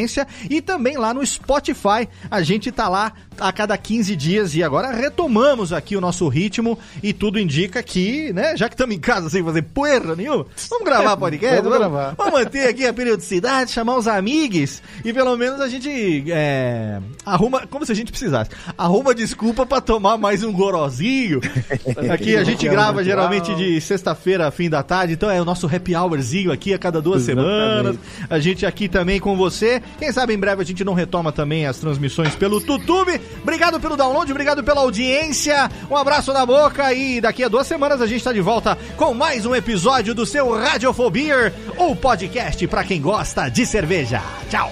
e também lá no Spotify. A gente tá lá a cada 15 dias e agora retomamos aqui o nosso ritmo e tudo indica que, né, já que estamos em casa sem fazer porra nenhuma, vamos gravar podcast, Vamos gravar. Vamos manter aqui a periodicidade, chamar os amigos e pelo menos a gente é, arruma, como se a gente precisasse, arruma desculpa pra tomar mais um gorozinho. Aqui a gente grava geralmente de sexta-feira, fim da tarde, então é o nosso happy hourzinho aqui a cada duas semanas. A gente aqui também com você. Quem sabe em breve a gente não retoma também as transmissões pelo YouTube. Obrigado pelo download, obrigado pela audiência. Um abraço na boca e daqui a duas semanas a gente tá de volta com mais um episódio do seu Radiofobia, o podcast pra quem gosta de cerveja. Tchau.